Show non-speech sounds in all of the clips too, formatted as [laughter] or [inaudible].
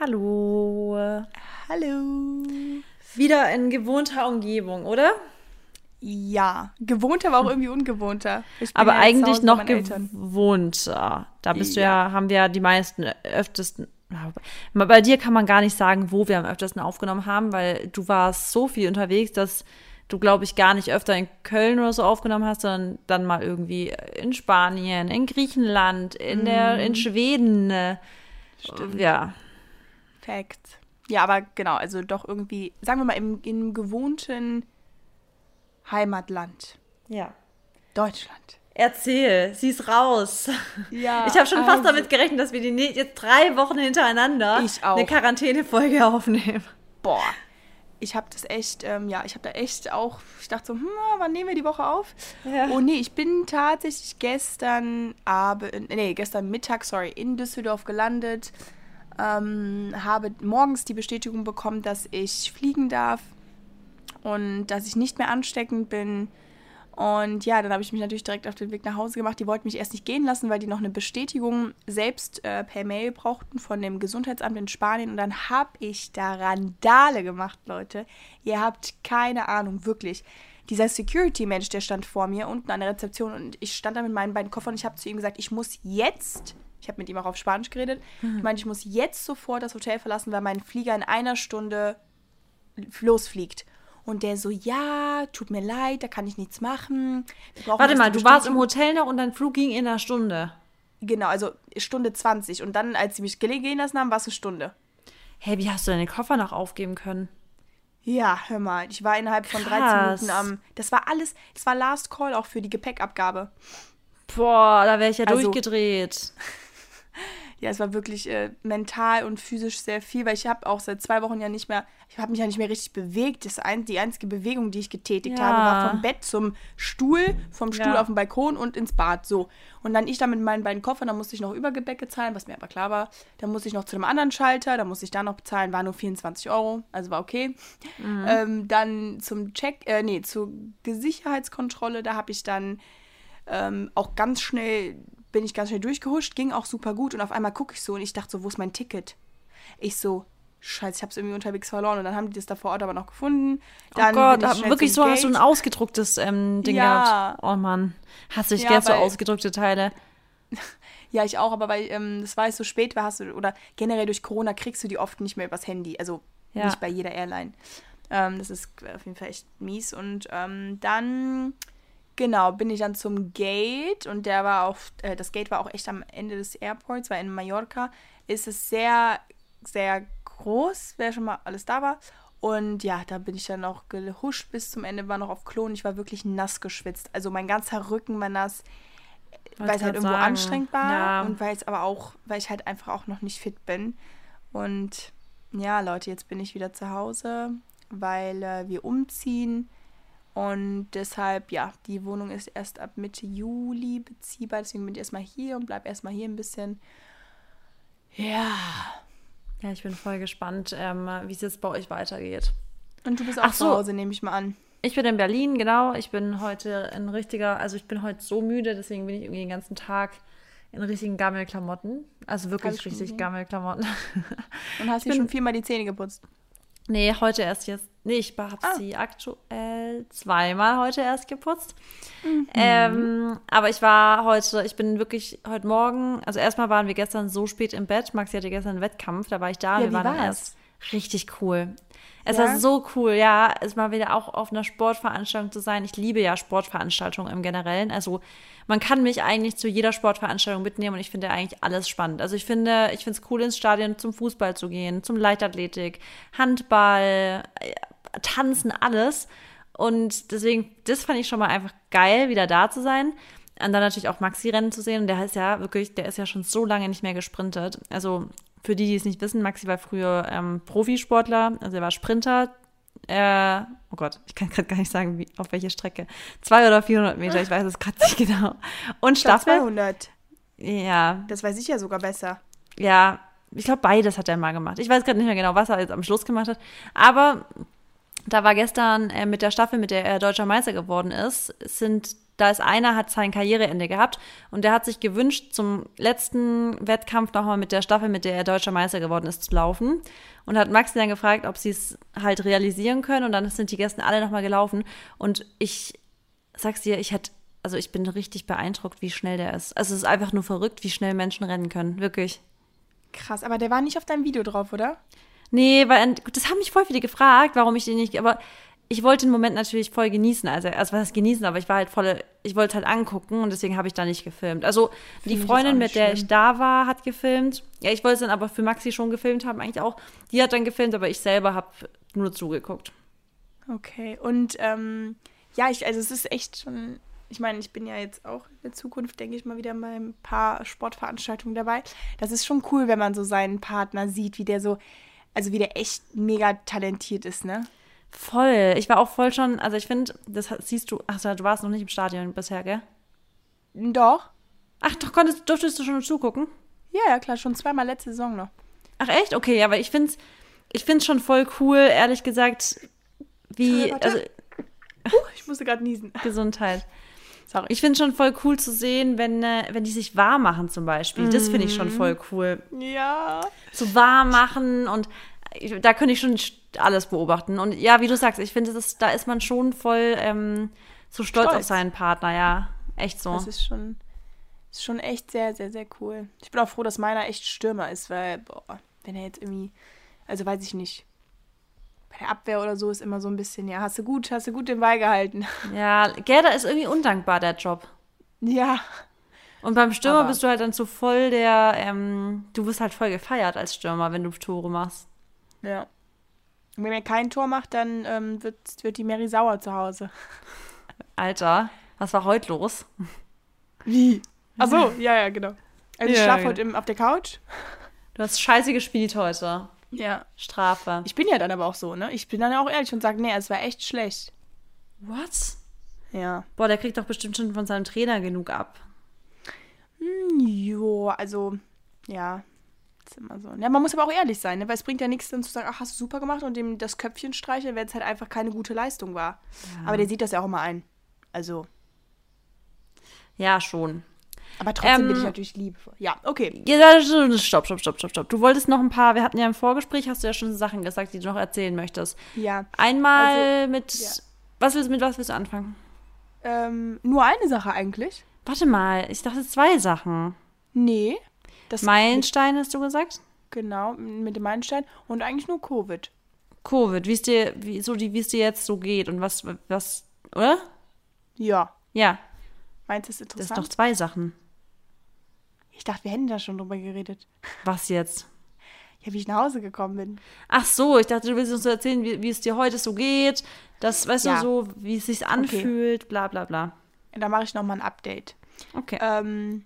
Hallo. Hallo. Wieder in gewohnter Umgebung, oder? Ja, gewohnter war auch irgendwie ungewohnter. Aber ja eigentlich noch gewohnter. Da bist du Ja. ja, haben wir ja die meisten öftesten. Bei dir kann man gar nicht sagen, wo wir am öftesten aufgenommen haben, weil du warst so viel unterwegs, dass du, glaube ich, gar nicht öfter in Köln oder so aufgenommen hast, sondern dann mal irgendwie in Spanien, in Griechenland, in der, in Schweden. äh, Stimmt. Ja. Fact. Ja, aber genau, also doch irgendwie, sagen wir mal, im, im gewohnten Heimatland. Ja. Deutschland. Erzähl, sie ist raus. Ja, Ich habe schon fast also- damit gerechnet, dass wir die jetzt drei Wochen hintereinander eine Quarantänefolge aufnehmen. Boah. Ich habe das echt, ähm, ja, ich habe da echt auch, ich dachte so, hm, wann nehmen wir die Woche auf? Ja. Oh nee, ich bin tatsächlich gestern Abend, nee, gestern Mittag, sorry, in Düsseldorf gelandet. Ähm, habe morgens die Bestätigung bekommen, dass ich fliegen darf und dass ich nicht mehr ansteckend bin. Und ja, dann habe ich mich natürlich direkt auf den Weg nach Hause gemacht. Die wollten mich erst nicht gehen lassen, weil die noch eine Bestätigung selbst äh, per Mail brauchten von dem Gesundheitsamt in Spanien. Und dann habe ich da Randale gemacht, Leute. Ihr habt keine Ahnung, wirklich. Dieser Security-Mensch, der stand vor mir unten an der Rezeption und ich stand da mit meinen beiden Koffern und ich habe zu ihm gesagt, ich muss jetzt, ich habe mit ihm auch auf Spanisch geredet, ich meine, ich muss jetzt sofort das Hotel verlassen, weil mein Flieger in einer Stunde losfliegt. Und der so, ja, tut mir leid, da kann ich nichts machen. Warte mal, du warst im Bestätigung." Hotel noch und dein Flug ging in einer Stunde. Genau, also Stunde 20. Und dann, als sie mich gehen lassen haben, war es eine Stunde. Hey, wie hast du deine Koffer noch aufgeben können? Ja, hör mal, ich war innerhalb von 13 Krass. Minuten am. Das war alles, das war Last Call auch für die Gepäckabgabe. Boah, da wäre ich ja Also- durchgedreht. [laughs] [laughs] Ja, es war wirklich äh, mental und physisch sehr viel, weil ich habe auch seit zwei Wochen ja nicht mehr, ich habe mich ja nicht mehr richtig bewegt. Das ein, die einzige Bewegung, die ich getätigt Ja. habe, war vom Bett zum Stuhl, vom Stuhl Ja. auf den Balkon und ins Bad. So. Und dann ich da mit meinen beiden Koffern, da musste ich noch Übergebäck bezahlen, was mir aber klar war. Dann musste ich noch zu einem anderen Schalter, da musste ich da noch bezahlen, war nur 24 Euro, also war okay. Ähm, dann zum Check, äh, nee, zur Sicherheitskontrolle, da habe ich dann ähm, auch ganz schnell, bin ich ganz schnell durchgehuscht, ging auch super gut und auf einmal gucke ich so und ich dachte so, wo ist mein Ticket? Ich so, scheiße, ich habe es irgendwie unterwegs verloren und dann haben die das da vor Ort aber noch gefunden. Dann oh Gott, ich aber wirklich so zum hast du ein Gate. ausgedrucktes ähm, Ding Ja. gehabt. Oh Mann. Hast du dich Ja, gern so ausgedrückte Teile? [laughs] Ja, ich auch, aber weil ähm, das war jetzt so spät war, hast du, oder generell durch Corona kriegst du die oft nicht mehr übers Handy. Also Ja. nicht bei jeder Airline. Ähm, das ist auf jeden Fall echt mies. Und ähm, dann, genau, bin ich dann zum Gate und der war auch, äh, das Gate war auch echt am Ende des Airports, weil in Mallorca ist es sehr, sehr groß, wer schon mal alles da war. Und ja, da bin ich dann auch gehuscht bis zum Ende, war noch auf Klo und ich war wirklich nass geschwitzt. Also mein ganzer Rücken war nass weil es halt irgendwo sagen. anstrengend war Ja. und weil es aber auch, weil ich halt einfach auch noch nicht fit bin. Und ja, Leute, jetzt bin ich wieder zu Hause, weil äh, wir umziehen und deshalb, ja, die Wohnung ist erst ab Mitte Juli beziehbar, deswegen bin ich erstmal hier und bleib erstmal hier ein bisschen. Ja. Ja, ich bin voll gespannt, ähm, wie es jetzt bei euch weitergeht. Und du bist auch Ach so. zu Hause, nehme ich mal an. Ich bin in Berlin, genau. Ich bin heute ein richtiger, also ich bin heute so müde, deswegen bin ich irgendwie den ganzen Tag in richtigen Gammelklamotten. Also wirklich richtig gesehen. Gammelklamotten. [laughs] Und hast bin- schon viermal die Zähne geputzt. Nee, heute erst jetzt. Nee, ich habe Ah. sie aktuell zweimal heute erst geputzt. Mhm. Ähm, aber ich war heute, ich bin wirklich heute Morgen, also erstmal waren wir gestern so spät im Bett. Maxi hatte gestern einen Wettkampf, da war ich da. Ja, wir wie waren war's? erst richtig cool. Es Ja? war so cool, ja, es mal wieder auch auf einer Sportveranstaltung zu sein. Ich liebe ja Sportveranstaltungen im Generellen. Also man kann mich eigentlich zu jeder Sportveranstaltung mitnehmen und ich finde eigentlich alles spannend. Also ich finde, ich finde es cool, ins Stadion zum Fußball zu gehen, zum Leichtathletik, Handball, Tanzen, alles. Und deswegen, das fand ich schon mal einfach geil, wieder da zu sein. Und dann natürlich auch Maxi-Rennen zu sehen. Und der ist ja wirklich, der ist ja schon so lange nicht mehr gesprintet. Also für die, die es nicht wissen, Maxi war früher ähm, Profisportler, also er war Sprinter. Äh, oh Gott, ich kann gerade gar nicht sagen, wie, auf welche Strecke. 200 oder 400 Meter, ich weiß es gerade nicht genau. Und Staffel? 200. Ja, Das weiß ich ja sogar besser. ja, ich glaube, beides hat er mal gemacht. Ich weiß gerade nicht mehr genau, was er jetzt am Schluss gemacht hat. Aber da war gestern äh, mit der Staffel, mit der er deutscher Meister geworden ist, sind da ist einer, hat sein Karriereende gehabt und der hat sich gewünscht, zum letzten Wettkampf nochmal mit der Staffel, mit der er deutscher Meister geworden ist, zu laufen. Und hat Maxi dann gefragt, ob sie es halt realisieren können. Und dann sind die Gäste alle nochmal gelaufen. Und ich sag's dir, ich hätte, also ich bin richtig beeindruckt, wie schnell der ist. Also es ist einfach nur verrückt, wie schnell Menschen rennen können. Wirklich. Krass, aber der war nicht auf deinem Video drauf, oder? Nee, weil das haben mich voll viele gefragt, warum ich den nicht, aber ich wollte den Moment natürlich voll genießen. Also, also was heißt genießen, aber ich war halt voll, ich wollte es halt angucken und deswegen habe ich da nicht gefilmt. Also die Find ich Freundin, mit der schlimm. ich da war, hat gefilmt. Ja, ich wollte es dann aber für Maxi schon gefilmt haben, eigentlich auch. Die hat dann gefilmt, aber ich selber habe nur zugeguckt. Okay, und ähm, ja, ich, also es ist echt schon, ich meine, ich bin ja jetzt auch in der Zukunft, denke ich mal, wieder bei ein paar Sportveranstaltungen dabei. Das ist schon cool, wenn man so seinen Partner sieht, wie der so, also wie der echt mega talentiert ist, ne? Voll. Ich war auch voll schon, also ich finde, das siehst du, ach so, du warst noch nicht im Stadion bisher, gell? Doch. Ach, doch, konntest, durftest du schon zugucken? Ja, ja, klar, schon zweimal letzte Saison noch. Ach echt? Okay, aber ich finde es ich find's schon voll cool, ehrlich gesagt, wie, Warte. also Ich musste gerade niesen. [laughs] Gesundheit. Sorry. Ich finde schon voll cool zu sehen, wenn, äh, wenn die sich warm machen zum Beispiel. Das finde ich schon voll cool. Ja. So warm machen und ich, da könnte ich schon alles beobachten. Und ja, wie du sagst, ich finde, ist- da ist man schon voll ähm, so stolz, Stolz. auf seinen Partner, ja. Echt so. Das ist schon, ist schon echt sehr, sehr, sehr cool. Ich bin auch froh, dass meiner echt Stürmer ist, weil, boah, wenn er jetzt irgendwie, also weiß ich nicht, bei der Abwehr oder so ist immer so ein bisschen, ja, hast du gut, hast du gut den Ball gehalten. [laughs] Ja, Gerda ist irgendwie undankbar, der Job. Ja. Und beim Stürmer Aber- bist du halt dann so voll der, ähm, du wirst halt voll gefeiert als Stürmer, wenn du Tore machst. Ja. Und wenn er kein Tor macht, dann ähm, wird, wird die Mary sauer zu Hause. [laughs] Alter, was war heute los? Wie? Ach so, ja, ja, genau. Also ich Ja, schlafe ja. heute im, auf der Couch. Du hast scheiße gespielt heute. Ja. Strafe. Ich bin ja dann aber auch so, ne? Ich bin dann auch ehrlich und sage, nee, es war echt schlecht. What? Ja. Boah, der kriegt doch bestimmt schon von seinem Trainer genug ab. Hm, Jo, also, ja. Ist immer so. Ja, man muss aber auch ehrlich sein, ne? weil es bringt ja nichts, dann zu sagen, ach, hast du super gemacht und dem das Köpfchen streicheln, wenn es halt einfach keine gute Leistung war. Aber der sieht das ja auch immer ein. Also, Ja, schon. Aber trotzdem Ähm, bin ich natürlich liebevoll. Ja, okay. Ja, stopp, stopp, stopp, stopp, stopp. Du wolltest noch ein paar, wir hatten ja im Vorgespräch, hast du ja schon Sachen gesagt, die du noch erzählen möchtest. Ja. Einmal mit, ja. was willst, mit was willst du anfangen? Ähm, nur eine Sache eigentlich. Warte mal, ich dachte zwei Sachen. Nee. Das Meilenstein hast du gesagt? Genau, mit dem Meilenstein. Und eigentlich nur Covid. Covid, wie es dir, wie, so die, wie es dir jetzt so geht und was, was, oder? Ja. Ja, Meinst du, das ist das ist interessant? doch zwei Sachen. Ich dachte, wir hätten da schon drüber geredet. Was jetzt? Ja, wie ich nach Hause gekommen bin. Ach so, ich dachte, du willst uns erzählen, wie, wie es dir heute so geht, das, weißt Ja. du, so, wie es sich anfühlt, bla bla bla. Da mache ich nochmal ein Update. Okay. Ähm,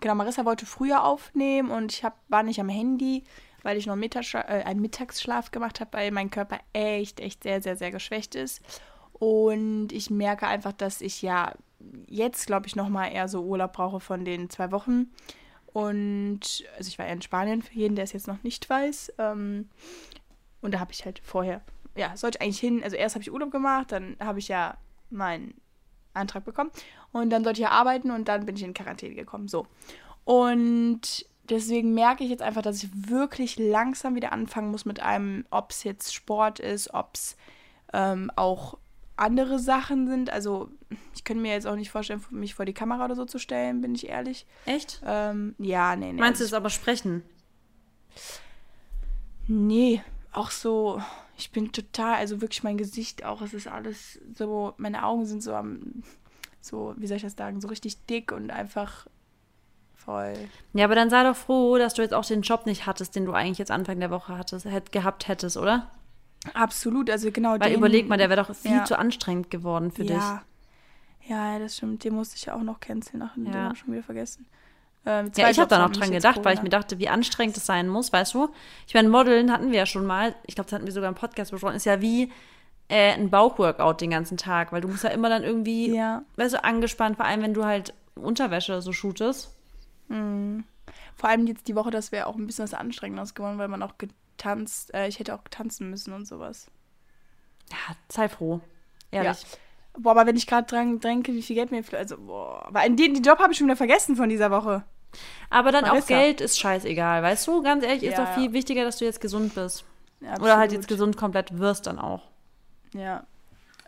genau, Marissa wollte früher aufnehmen und ich hab, war nicht am Handy, weil ich noch einen, Mittagsschla äh, einen Mittagsschlaf gemacht habe, weil mein Körper echt, echt sehr, sehr, sehr geschwächt ist. Und ich merke einfach, dass ich ja jetzt, glaube ich, nochmal eher so Urlaub brauche von den zwei Wochen. Und also ich war ja in Spanien für jeden, der es jetzt noch nicht weiß. Ähm, und da habe ich halt vorher, ja, sollte ich eigentlich hin. Also erst habe ich Urlaub gemacht, dann habe ich ja meinen Antrag bekommen. Und dann sollte ich ja arbeiten und dann bin ich in Quarantäne gekommen. So. Und deswegen merke ich jetzt einfach, dass ich wirklich langsam wieder anfangen muss mit einem, ob es jetzt Sport ist, ob es ähm, auch andere Sachen sind. Also ich könnte mir jetzt auch nicht vorstellen, mich vor die Kamera oder so zu stellen, bin ich ehrlich. Echt? Ähm, ja, nee, nee. Meinst du also es aber sprechen? Nee, auch so, ich bin total, also wirklich mein Gesicht auch, es ist alles so, meine Augen sind so am, so, wie soll ich das sagen, so richtig dick und einfach voll. Ja, aber dann sei doch froh, dass du jetzt auch den Job nicht hattest, den du eigentlich jetzt Anfang der Woche hattest, hätt, gehabt hättest, oder? Absolut, also genau Weil den- überleg mal, der wäre doch viel ja. zu anstrengend geworden für dich. ja. Ja, das stimmt, den musste ich ja auch noch canceln, nach den Ja. habe ich schon wieder vergessen. Ähm, Ja, ich habe da noch dran gedacht, weil ich Corona- mir dachte, wie anstrengend es sein muss, weißt du? Ich meine, Modeln hatten wir ja schon mal, ich glaube, das hatten wir sogar im Podcast besprochen, ist ja wie äh, ein Bauchworkout den ganzen Tag, weil du musst ja immer dann irgendwie, Ja. weißt du, angespannt, vor allem wenn du halt Unterwäsche so shootest. Vor allem jetzt die Woche, das wäre auch ein bisschen was Anstrengendes geworden, weil man auch getanzt, äh, ich hätte auch tanzen müssen und sowas. Ja, sei froh. Ehrlich. Boah, aber wenn ich gerade dran denke, wie viel Geld mir. Also, boah. Aber den, den Job habe ich schon wieder vergessen von dieser Woche. Aber dann Marissa. auch Geld ist scheißegal, weißt du? Ganz ehrlich, ist ja. doch viel wichtiger, dass du jetzt gesund bist. Ja, Oder halt jetzt gesund komplett wirst dann auch. Ja.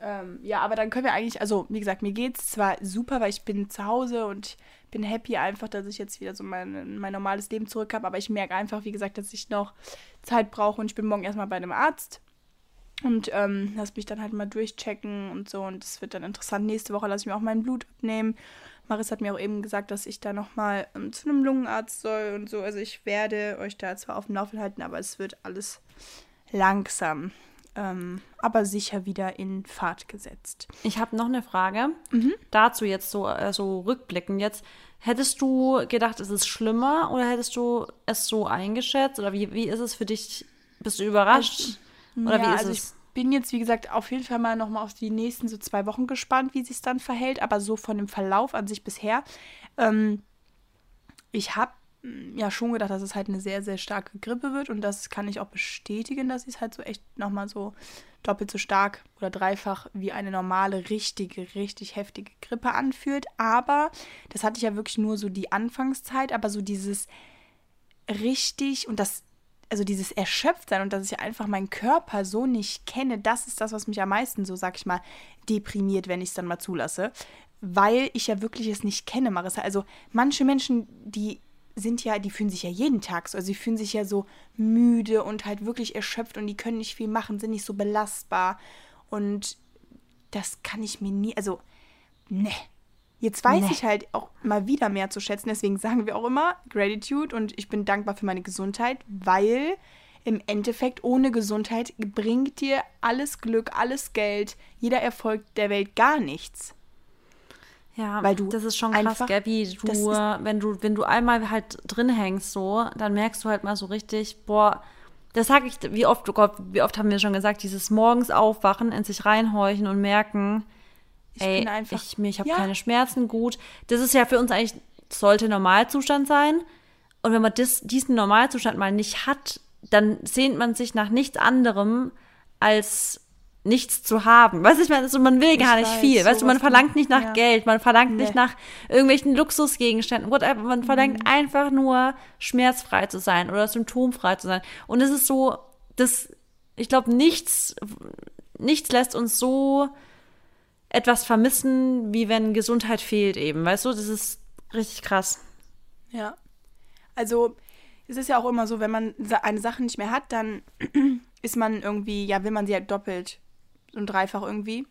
Ähm, ja, aber dann können wir eigentlich, also wie gesagt, mir geht es zwar super, weil ich bin zu Hause und bin happy einfach, dass ich jetzt wieder so mein, mein normales Leben zurück habe, aber ich merke einfach, wie gesagt, dass ich noch Zeit brauche und ich bin morgen erstmal bei einem Arzt und ähm, lass mich dann halt mal durchchecken und so und das wird dann interessant. Nächste Woche lasse ich mir auch mein Blut abnehmen. Maris hat mir auch eben gesagt, dass ich da nochmal ähm, zu einem Lungenarzt soll und so. Also ich werde euch da zwar auf dem Laufenden halten, aber es wird alles langsam ähm, aber sicher wieder in Fahrt gesetzt. Ich habe noch eine Frage mhm. dazu jetzt so, äh, so rückblickend jetzt. Hättest du gedacht, es ist schlimmer oder hättest du es so eingeschätzt? Oder wie, wie ist es für dich? Bist du überrascht? Also, oder ja, wie ist also es? Ich bin jetzt, wie gesagt, auf jeden Fall mal nochmal auf die nächsten so zwei Wochen gespannt, wie sich dann verhält. Aber so von dem Verlauf an sich bisher. Ähm, ich habe ja schon gedacht, dass es halt eine sehr, sehr starke Grippe wird und das kann ich auch bestätigen, dass es halt so echt nochmal so doppelt so stark oder dreifach wie eine normale, richtige, richtig heftige Grippe anfühlt. Aber das hatte ich ja wirklich nur so die Anfangszeit, aber so dieses richtig und das, also dieses Erschöpftsein und dass ich einfach meinen Körper so nicht kenne, das ist das, was mich am meisten so, sag ich mal, deprimiert, wenn ich es dann mal zulasse. Weil ich ja wirklich es nicht kenne, Marissa. Also manche Menschen, die sind ja, die fühlen sich ja jeden Tag so. Also sie fühlen sich ja so müde und halt wirklich erschöpft und die können nicht viel machen, sind nicht so belastbar. Und das kann ich mir nie, also, ne. Jetzt weiß nee. ich halt auch mal wieder mehr zu schätzen. Deswegen sagen wir auch immer Gratitude und ich bin dankbar für meine Gesundheit, weil im Endeffekt ohne Gesundheit bringt dir alles Glück, alles Geld, jeder Erfolg der Welt gar nichts. Ja, weil du das ist schon krass, gell, wie du, wenn du, wenn du einmal halt drin hängst, so, dann merkst du halt mal so richtig, boah, das sag ich, wie oft, oh Gott, wie oft haben wir schon gesagt, dieses morgens aufwachen, in sich reinhorchen und merken, ich ey, einfach, ich, ich habe ja. keine Schmerzen, gut. Das ist ja für uns eigentlich, sollte Normalzustand sein. Und wenn man das, diesen Normalzustand mal nicht hat, dann sehnt man sich nach nichts anderem als nichts zu haben. Weißt du, ich meine, also man will gar ich nicht weiß, viel. Weißt du, man verlangt nicht nach ja. Geld, man verlangt nee. nicht nach irgendwelchen Luxusgegenständen, whatever. Man verlangt mhm. einfach nur schmerzfrei zu sein oder symptomfrei zu sein. Und es ist so, das, ich glaube, nichts, nichts lässt uns so etwas vermissen, wie wenn Gesundheit fehlt eben. Weißt du, das ist richtig krass. Ja. Also, es ist ja auch immer so, wenn man eine Sache nicht mehr hat, dann [clears throat] ist man irgendwie, ja, will man sie halt doppelt und dreifach irgendwie.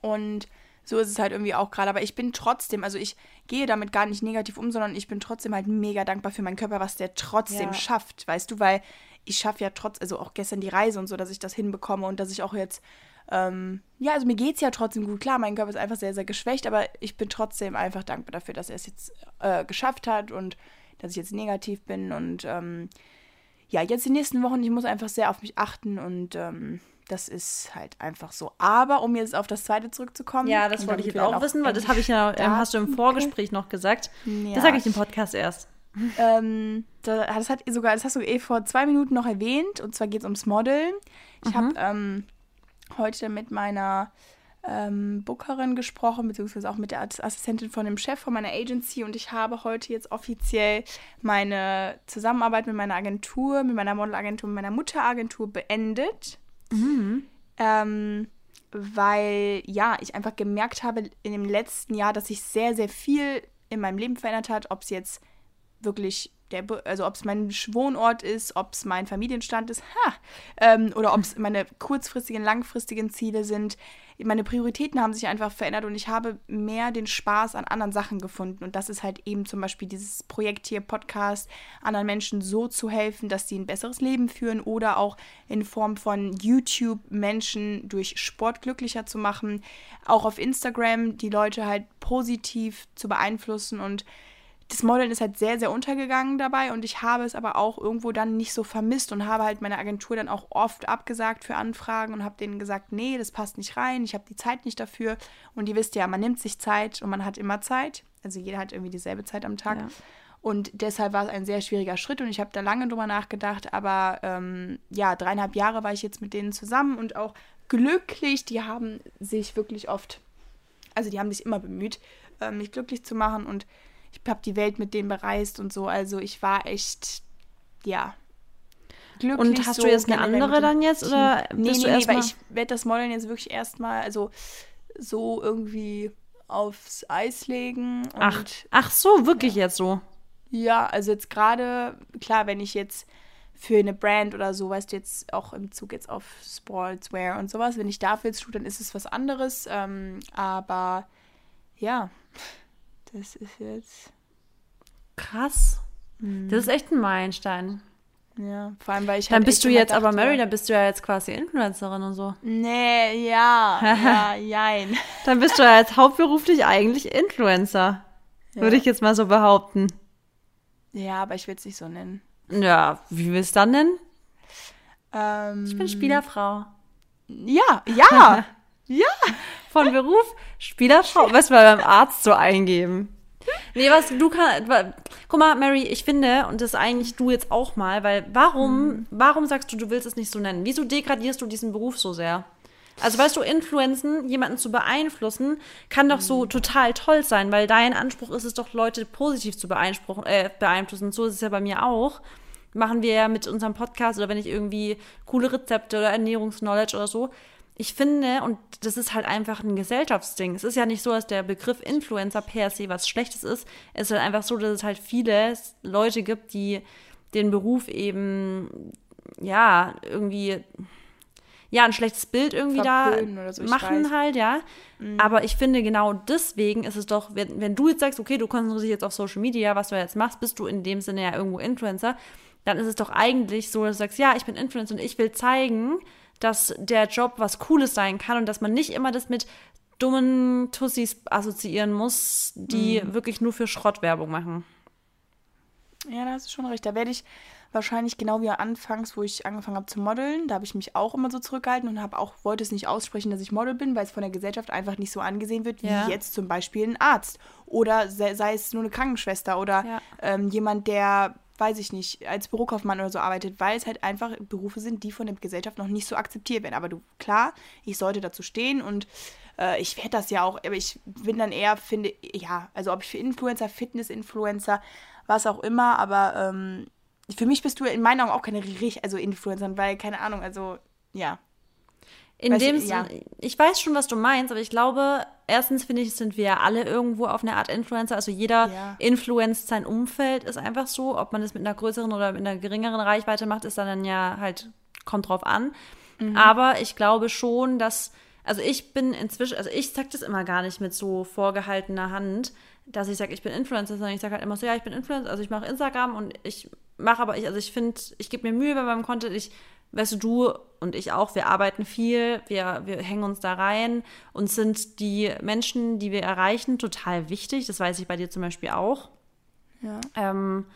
Und so ist es halt irgendwie auch gerade. Aber ich bin trotzdem, also ich gehe damit gar nicht negativ um, sondern ich bin trotzdem halt mega dankbar für meinen Körper, was der trotzdem ja. schafft, weißt du, weil ich schaffe ja trotz, also auch gestern die Reise und so, dass ich das hinbekomme und dass ich auch jetzt, ähm, ja, also mir geht es ja trotzdem gut. Klar, mein Körper ist einfach sehr, sehr geschwächt, aber ich bin trotzdem einfach dankbar dafür, dass er es jetzt äh, geschafft hat und dass ich jetzt negativ bin und ähm, ja, jetzt die nächsten Wochen, ich muss einfach sehr auf mich achten und ähm, das ist halt einfach so. Aber um jetzt auf das zweite zurückzukommen. Ja, das wollte ich jetzt auch wissen, weil das habe ich ja, ähm, hast du im Vorgespräch noch gesagt. Ja. Das sage ich im Podcast erst. Ähm, das hat sogar, das hast du eh vor zwei Minuten noch erwähnt. Und zwar geht es ums Modeln. Ich mhm. habe ähm, heute mit meiner ähm, Bookerin gesprochen, beziehungsweise auch mit der Assistentin von dem Chef von meiner Agency. Und ich habe heute jetzt offiziell meine Zusammenarbeit mit meiner Agentur, mit meiner Modelagentur, mit meiner Mutteragentur beendet. Mhm. Ähm, weil ja, ich einfach gemerkt habe in dem letzten Jahr, dass sich sehr, sehr viel in meinem Leben verändert hat, ob es jetzt wirklich der, also ob es mein Wohnort ist, ob es mein Familienstand ist, ha, ähm, oder ob es meine kurzfristigen, langfristigen Ziele sind meine Prioritäten haben sich einfach verändert und ich habe mehr den Spaß an anderen Sachen gefunden. Und das ist halt eben zum Beispiel dieses Projekt hier, Podcast, anderen Menschen so zu helfen, dass sie ein besseres Leben führen oder auch in Form von YouTube Menschen durch Sport glücklicher zu machen. Auch auf Instagram die Leute halt positiv zu beeinflussen und das Modeln ist halt sehr, sehr untergegangen dabei und ich habe es aber auch irgendwo dann nicht so vermisst und habe halt meine Agentur dann auch oft abgesagt für Anfragen und habe denen gesagt, nee, das passt nicht rein, ich habe die Zeit nicht dafür. Und ihr wisst ja, man nimmt sich Zeit und man hat immer Zeit. Also jeder hat irgendwie dieselbe Zeit am Tag. Ja. Und deshalb war es ein sehr schwieriger Schritt und ich habe da lange drüber nachgedacht. Aber ähm, ja, dreieinhalb Jahre war ich jetzt mit denen zusammen und auch glücklich. Die haben sich wirklich oft also die haben sich immer bemüht, äh, mich glücklich zu machen und ich habe die Welt mit denen bereist und so. Also ich war echt, ja, glücklich. Und hast so du jetzt eine andere dann jetzt? Oder nee, nee, nee, weil ich werde das Modeln jetzt wirklich erstmal, also so irgendwie aufs Eis legen. ach, ach so, wirklich ja. jetzt so? Ja, also jetzt gerade, klar, wenn ich jetzt für eine Brand oder so, weißt du, jetzt auch im Zug jetzt auf Sportswear und sowas, wenn ich dafür jetzt tue, dann ist es was anderes. Ähm, aber ja, das ist jetzt. Krass. Mhm. Das ist echt ein Meilenstein. Ja, vor allem, weil ich Dann halt bist du jetzt aber Mary, dann bist du ja jetzt quasi Influencerin und so. Nee, ja, ja, [laughs] jein. dann bist du ja jetzt hauptberuflich eigentlich Influencer. Ja. Würde ich jetzt mal so behaupten. Ja, aber ich will es nicht so nennen. Ja, wie willst du dann nennen? Ähm, ich bin Spielerfrau. Ja, ja, [laughs] ja. Von Beruf Spielerfrau. Was wir beim Arzt so eingeben. Nee, was du kannst. Guck mal, Mary, ich finde, und das eigentlich du jetzt auch mal, weil warum, mhm. warum sagst du, du willst es nicht so nennen? Wieso degradierst du diesen Beruf so sehr? Also weißt du, Influenzen, jemanden zu beeinflussen, kann doch so mhm. total toll sein, weil dein Anspruch ist es doch, Leute positiv zu beeinflussen. Äh, beeinflussen. So ist es ja bei mir auch. Machen wir ja mit unserem Podcast oder wenn ich irgendwie coole Rezepte oder Ernährungsknowledge oder so, ich finde, und das ist halt einfach ein Gesellschaftsding. Es ist ja nicht so, dass der Begriff Influencer per se was Schlechtes ist. Es ist halt einfach so, dass es halt viele Leute gibt, die den Beruf eben, ja, irgendwie, ja, ein schlechtes Bild irgendwie da so, machen halt, ja. Mhm. Aber ich finde, genau deswegen ist es doch, wenn, wenn du jetzt sagst, okay, du konzentrierst dich jetzt auf Social Media, was du jetzt machst, bist du in dem Sinne ja irgendwo Influencer, dann ist es doch eigentlich so, dass du sagst, ja, ich bin Influencer und ich will zeigen, dass der Job was Cooles sein kann und dass man nicht immer das mit dummen Tussis assoziieren muss, die mhm. wirklich nur für Schrottwerbung machen. Ja, da hast du schon recht. Da werde ich wahrscheinlich genau wie anfangs, wo ich angefangen habe zu modeln, da habe ich mich auch immer so zurückgehalten und habe auch wollte es nicht aussprechen, dass ich Model bin, weil es von der Gesellschaft einfach nicht so angesehen wird wie ja. jetzt zum Beispiel ein Arzt oder sei, sei es nur eine Krankenschwester oder ja. ähm, jemand, der weiß ich nicht, als Bürokaufmann oder so arbeitet, weil es halt einfach Berufe sind, die von der Gesellschaft noch nicht so akzeptiert werden. Aber du, klar, ich sollte dazu stehen und äh, ich werde das ja auch, aber ich bin dann eher, finde, ja, also ob ich für Influencer, Fitness-Influencer, was auch immer, aber ähm, für mich bist du in meinen Augen auch keine richtig, also Influencer, weil, keine Ahnung, also, ja. In weißt dem ja. ich weiß schon, was du meinst, aber ich glaube, erstens finde ich, sind wir ja alle irgendwo auf eine Art Influencer. Also jeder ja. influenzt sein Umfeld, ist einfach so. Ob man das mit einer größeren oder mit einer geringeren Reichweite macht, ist dann ja halt, kommt drauf an. Mhm. Aber ich glaube schon, dass, also ich bin inzwischen, also ich sag das immer gar nicht mit so vorgehaltener Hand, dass ich sage, ich bin Influencer, sondern ich sage halt immer so, ja, ich bin Influencer, also ich mache Instagram und ich mache aber, ich, also ich finde, ich gebe mir Mühe bei meinem Content, ich weißt du, du und ich auch, wir arbeiten viel, wir, wir hängen uns da rein und sind die Menschen, die wir erreichen, total wichtig. Das weiß ich bei dir zum Beispiel auch. Ja. Ähm,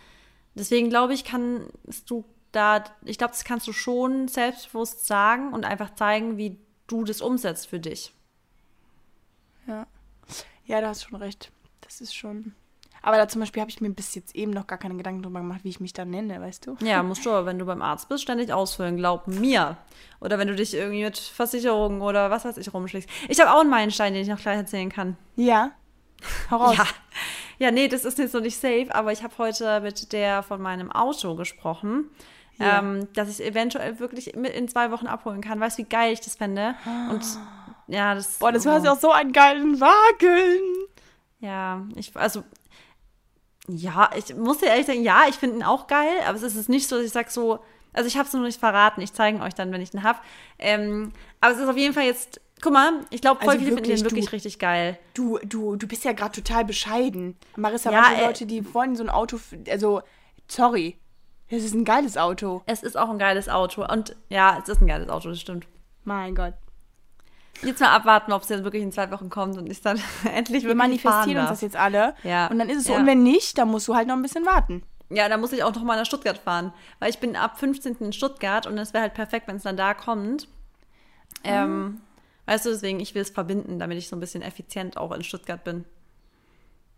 deswegen glaube ich, kannst du da, ich glaube, das kannst du schon selbstbewusst sagen und einfach zeigen, wie du das umsetzt für dich. Ja. Ja, da hast du schon recht. Das ist schon. Aber da zum Beispiel habe ich mir bis jetzt eben noch gar keine Gedanken drüber gemacht, wie ich mich dann nenne, weißt du? Ja, musst du aber, wenn du beim Arzt bist, ständig ausfüllen, glaub mir. Oder wenn du dich irgendwie mit Versicherungen oder was weiß ich rumschlägst. Ich habe auch einen Meilenstein, den ich noch gleich erzählen kann. Ja. Heraus. Ja. ja, nee, das ist jetzt noch nicht safe, aber ich habe heute mit der von meinem Auto gesprochen. Ja. Ähm, dass ich eventuell wirklich in zwei Wochen abholen kann. Weißt du, wie geil ich das fände? Und ja, das. Boah, das oh. war ja auch so einen geilen Wagen. Ja, ich, also ja, ich muss dir ehrlich sagen, ja, ich finde ihn auch geil, aber es ist nicht so, dass ich sage so, also ich habe es nur nicht verraten, ich zeige euch dann, wenn ich ihn habe. Ähm, aber es ist auf jeden Fall jetzt, guck mal, ich glaube, voll also viele finden den wirklich du, richtig geil. Du, du, du bist ja gerade total bescheiden. Marissa, ja, manche äh, Leute, die wollen so ein Auto, also, sorry, es ist ein geiles Auto. Es ist auch ein geiles Auto und ja, es ist ein geiles Auto, das stimmt. Mein Gott. Jetzt mal abwarten, ob es jetzt wirklich in zwei Wochen kommt und ich dann [laughs] endlich wirklich Wir manifestieren uns das jetzt alle. Ja. Und dann ist es so. Ja. Und wenn nicht, dann musst du halt noch ein bisschen warten. Ja, dann muss ich auch noch mal nach Stuttgart fahren. Weil ich bin ab 15. in Stuttgart und es wäre halt perfekt, wenn es dann da kommt. Ähm, mhm. weißt du, deswegen, ich will es verbinden, damit ich so ein bisschen effizient auch in Stuttgart bin.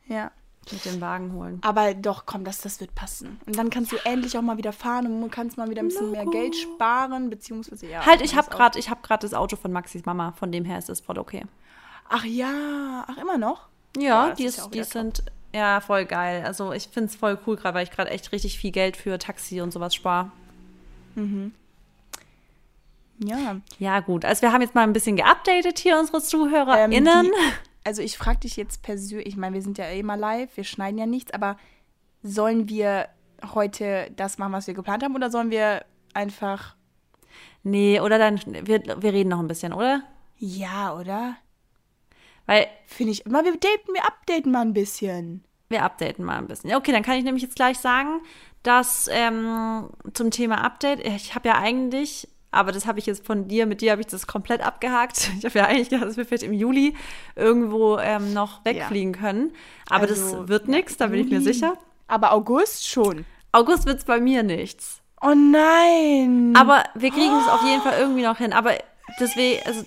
Ja mit dem Wagen holen. Aber doch, komm, das, das wird passen. Und dann kannst du endlich auch mal wieder fahren und kannst mal wieder ein bisschen mehr Geld sparen, beziehungsweise ja. Halt, ich habe gerade hab das Auto von Maxis Mama, von dem her ist es voll okay. Ach ja, ach immer noch? Ja, Boah, die, ist ja die top. sind ja voll geil. Also ich finde es voll cool, gerade weil ich gerade echt richtig viel Geld für Taxi und sowas spare. Ja. Ja, gut. Also wir haben jetzt mal ein bisschen geupdatet hier unsere ZuhörerInnen. Ähm, also ich frage dich jetzt persönlich, ich meine, wir sind ja immer live, wir schneiden ja nichts, aber sollen wir heute das machen, was wir geplant haben, oder sollen wir einfach. nee, oder dann, wir, wir reden noch ein bisschen, oder? Ja, oder? Weil Finde ich immer, wir daten, wir updaten mal ein bisschen. wir updaten mal ein bisschen. Okay, dann kann ich nämlich jetzt gleich sagen, dass ähm, zum Thema Update, ich habe ja eigentlich, aber das habe ich jetzt von dir, mit dir habe ich das komplett abgehakt. [laughs] Ich habe ja eigentlich gedacht, dass wir vielleicht im Juli irgendwo ähm, noch wegfliegen können. Aber Also, das wird nichts, da bin ich mir sicher. Aber August schon. August wird es bei mir nichts. Oh nein. Aber wir kriegen es auf jeden Fall irgendwie noch hin. Aber deswegen, also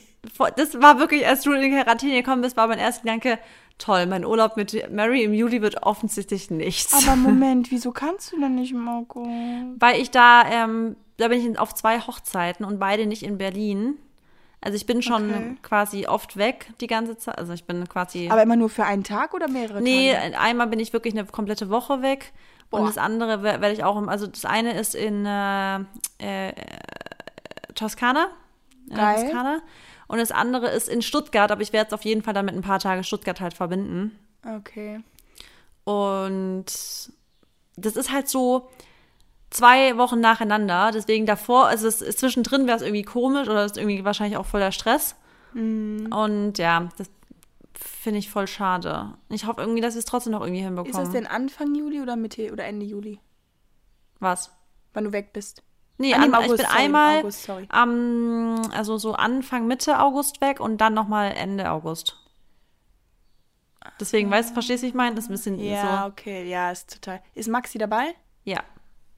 das war wirklich, als du in die Quarantäne gekommen bist, war mein erster Gedanke, toll, mein Urlaub mit Mary im Juli wird offensichtlich nichts. Aber [laughs] Moment, wieso kannst du denn nicht im August? Weil ich da, ähm, da bin ich auf zwei Hochzeiten und beide nicht in Berlin. Also ich bin schon Okay. quasi oft weg die ganze Zeit. Also ich bin quasi. Aber immer nur für einen Tag oder mehrere nee, Tage? einmal bin ich wirklich eine komplette Woche weg. Und Boah. das andere wer- werde ich auch, also das eine ist in äh, äh, Toskana. In Geil. Toskana. Und das andere ist in Stuttgart, aber ich werde es auf jeden Fall dann mit ein paar Tage Stuttgart halt verbinden. Okay. Und das ist halt so zwei Wochen nacheinander. Deswegen davor, also es ist zwischendrin wäre es irgendwie komisch oder ist irgendwie wahrscheinlich auch voller Stress. Mhm. Und ja, das finde ich voll schade. Ich hoffe irgendwie, dass wir es trotzdem noch irgendwie hinbekommen. Ist das denn Anfang Juli oder Mitte oder Ende Juli? Was? Wann du weg bist? Nee, Ah, an, ich August, bin sorry, einmal August, am, also so Anfang, Mitte August weg und dann nochmal Ende August. Deswegen, weißt du, verstehst du, wie ich meine? Das ist ein bisschen Ja, so. okay, ja, ist total. Ist Maxi dabei? Ja.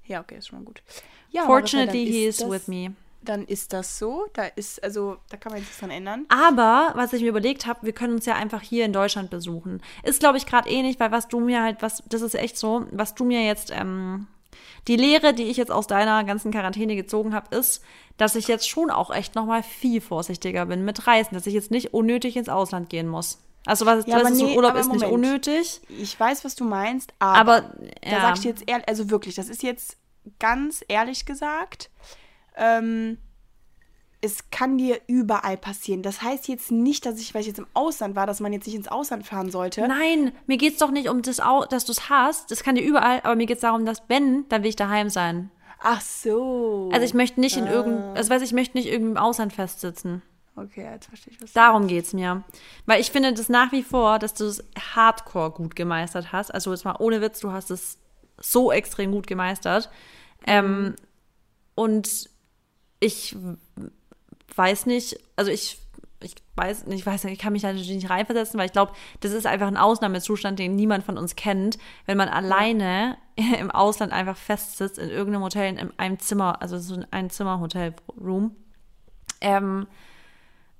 Ja, okay, ist schon mal gut. Ja, Fortunately, he is das, with me. Dann ist das so. Da ist, also, da kann man jetzt nichts dran ändern. Aber, was ich mir überlegt habe, wir können uns ja einfach hier in Deutschland besuchen. Ist, glaube ich, gerade eh nicht, weil was du mir halt, was, das ist echt so, was du mir jetzt, ähm, die Lehre, die ich jetzt aus deiner ganzen Quarantäne gezogen habe, ist, dass ich jetzt schon auch echt nochmal viel vorsichtiger bin mit Reisen, dass ich jetzt nicht unnötig ins Ausland gehen muss. Also, was, Ja, weißt so nee, Urlaub ist nicht unnötig. Ich weiß, was du meinst, aber, Aber, da ja. sag ich jetzt ehrlich, also wirklich, das ist jetzt ganz ehrlich gesagt, ähm, es kann dir überall passieren. Das heißt jetzt nicht, dass ich, weil ich jetzt im Ausland war, dass man jetzt nicht ins Ausland fahren sollte. Nein, mir geht's doch nicht um das, dass du es hast. Das kann dir überall, aber mir geht's darum, dass wenn, dann will ich daheim sein. Ach so. Also ich möchte nicht in Ah. irgendeinem, also weiß ich, möchte nicht irgendwie im Ausland festsitzen. Okay, jetzt verstehe ich, was Darum geht's mir. Weil ich finde das nach wie vor, dass du es hardcore gut gemeistert hast. Also jetzt mal ohne Witz, du hast es so extrem gut gemeistert. Ähm, und ich weiß nicht, also ich, ich weiß nicht, ich weiß nicht, ich kann mich da natürlich nicht reinversetzen, weil ich glaube, das ist einfach ein Ausnahmezustand, den niemand von uns kennt, wenn man alleine [laughs] im Ausland einfach festsitzt in irgendeinem Hotel in einem Zimmer, also so ein Zimmer-Hotel-Room. Ähm,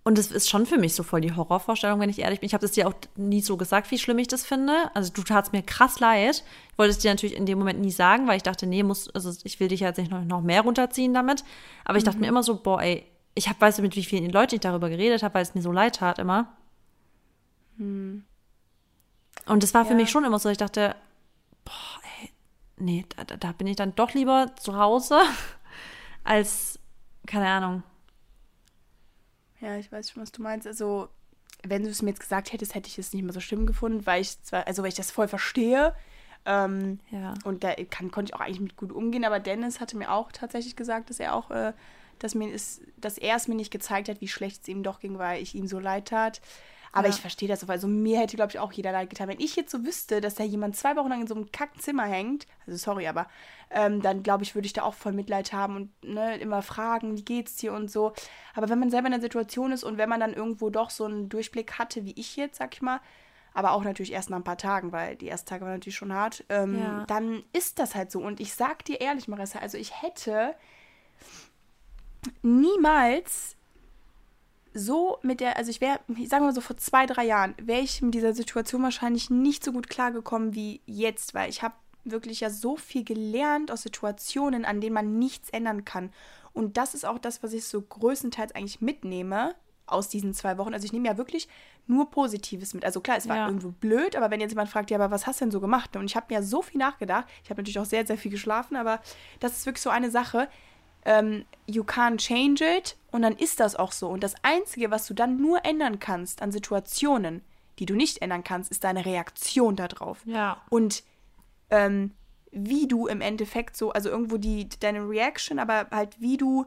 und das ist schon für mich so voll die Horrorvorstellung, wenn ich ehrlich bin. Ich habe das dir auch nie so gesagt, wie schlimm ich das finde. Also du tatst mir krass leid. Ich wollte es dir natürlich in dem Moment nie sagen, weil ich dachte, nee, muss, also ich will dich jetzt nicht noch, noch mehr runterziehen damit. Aber ich dachte mir immer so, boah, ey, ich hab, weißt du, mit wie vielen Leuten ich darüber geredet habe, weil es mir so leid tat immer. Und das war für Ja. mich schon immer so, ich dachte, boah, ey, nee, da- da bin ich dann doch lieber zu Hause [laughs] als, keine Ahnung. Ja, ich weiß schon, was du meinst. Also, wenn du es mir jetzt gesagt hättest, hätte ich es nicht mehr so schlimm gefunden, weil ich zwar, also weil ich das voll verstehe. Ähm, Ja. und da kann, konnte ich auch eigentlich mit gut umgehen, aber Dennis hatte mir auch tatsächlich gesagt, dass er auch, äh, dass mir ist, dass er es mir nicht gezeigt hat, wie schlecht es ihm doch ging, weil ich ihm so leid tat. Aber Ja. ich verstehe das auch. Also mir hätte, glaube ich, auch jeder leid getan. Wenn ich jetzt so wüsste, dass da jemand zwei Wochen lang in so einem Kackzimmer hängt, also sorry, aber ähm, dann glaube ich, würde ich da auch voll Mitleid haben und ne, immer fragen, wie geht's dir und so. Aber wenn man selber in der Situation ist und wenn man dann irgendwo doch so einen Durchblick hatte, wie ich jetzt, sag ich mal, aber auch natürlich erst nach ein paar Tagen, weil die ersten Tage waren natürlich schon hart, ähm, Ja. dann ist das halt so. Und ich sag dir ehrlich, Marissa, also ich hätte niemals so mit der, also ich wäre, sagen wir mal so vor zwei, drei Jahren, wäre ich mit dieser Situation wahrscheinlich nicht so gut klargekommen wie jetzt, weil ich habe wirklich ja so viel gelernt aus Situationen, an denen man nichts ändern kann. Und das ist auch das, was ich so größtenteils eigentlich mitnehme aus diesen zwei Wochen. Also ich nehme ja wirklich nur Positives mit. Also klar, es war Ja. irgendwo blöd, aber wenn jetzt jemand fragt, ja, aber was hast du denn so gemacht? Und ich habe mir so viel nachgedacht. Ich habe natürlich auch sehr, sehr viel geschlafen, aber das ist wirklich so eine Sache. Ähm, you can't change it und dann ist das auch so. Und das Einzige, was du dann nur ändern kannst an Situationen, die du nicht ändern kannst, ist deine Reaktion darauf. Ja. Und ähm, wie du im Endeffekt so, also irgendwo die, deine Reaction, aber halt wie du,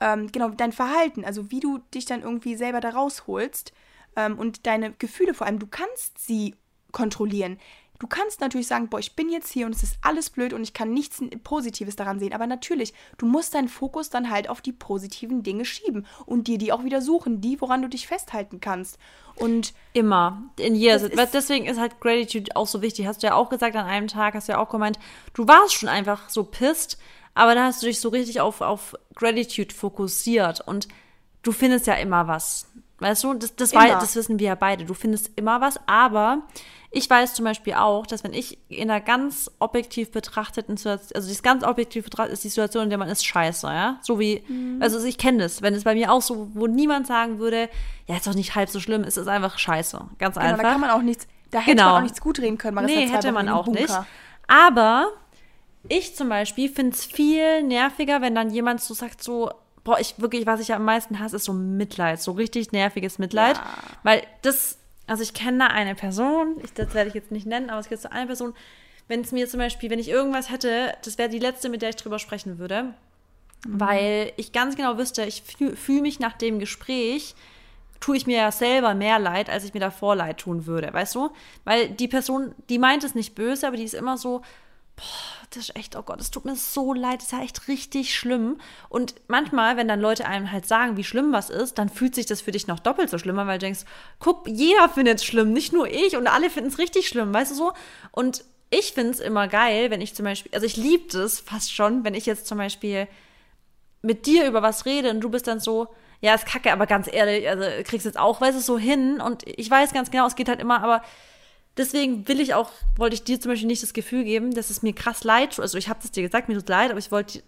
ähm, genau, dein Verhalten, also wie du dich dann irgendwie selber da rausholst ähm, und deine Gefühle vor allem, du kannst sie kontrollieren. Du kannst natürlich sagen, boah, ich bin jetzt hier und es ist alles blöd und ich kann nichts Positives daran sehen. Aber natürlich, du musst deinen Fokus dann halt auf die positiven Dinge schieben und dir die auch wieder suchen, die, woran du dich festhalten kannst. Und Immer. In jeder Situation. Deswegen ist halt Gratitude auch so wichtig. Hast du ja auch gesagt an einem Tag, hast du ja auch gemeint, du warst schon einfach so pisst, aber dann hast du dich so richtig auf, auf Gratitude fokussiert und du findest ja immer was. Weißt du, das, das, Immer. das wissen wir ja beide. Du findest immer was, aber ich weiß zum Beispiel auch, dass wenn ich in einer ganz objektiv betrachteten Situation, also das ganz objektiv betrachtet ist die Situation, in der man ist scheiße, ja? So wie, Mhm. also ich kenne das, wenn es bei mir auch so, wo niemand sagen würde, ja, ist doch nicht halb so schlimm, es ist einfach scheiße. Ganz genau, einfach. da kann man auch nichts, da hätte Genau. man auch nichts gut reden können. Man Nee, hätte man auch nicht. Aber ich zum Beispiel finde es viel nerviger, wenn dann jemand so sagt, so, boah, ich wirklich, was ich ja am meisten hasse, ist so Mitleid, so richtig nerviges Mitleid. Ja. Weil das, also ich kenne da eine Person, ich, das werde ich jetzt nicht nennen, aber es gibt so eine Person, wenn es mir zum Beispiel, wenn ich irgendwas hätte, das wäre die letzte, mit der ich drüber sprechen würde. Weil ich ganz genau wüsste, ich fühle fühl mich nach dem Gespräch, tue ich mir ja selber mehr leid, als ich mir davor leid tun würde, weißt du? Weil die Person, die meint es nicht böse, aber die ist immer so, das ist echt, oh Gott, es tut mir so leid, das ist ja echt richtig schlimm. Und manchmal, wenn dann Leute einem halt sagen, wie schlimm was ist, dann fühlt sich das für dich noch doppelt so schlimmer, weil du denkst, guck, jeder findet es schlimm, nicht nur ich und alle finden es richtig schlimm, weißt du so? Und ich finde es immer geil, wenn ich zum Beispiel, also ich liebe das fast schon, wenn ich jetzt zum Beispiel mit dir über was rede und du bist dann so, ja, ist kacke, aber ganz ehrlich, also kriegst jetzt auch, weißt du, so hin und ich weiß ganz genau, es geht halt immer, aber deswegen will ich auch, wollte ich dir zum Beispiel nicht das Gefühl geben, dass es mir krass leid tut. Also ich habe das dir gesagt, mir tut leid, aber ich wollte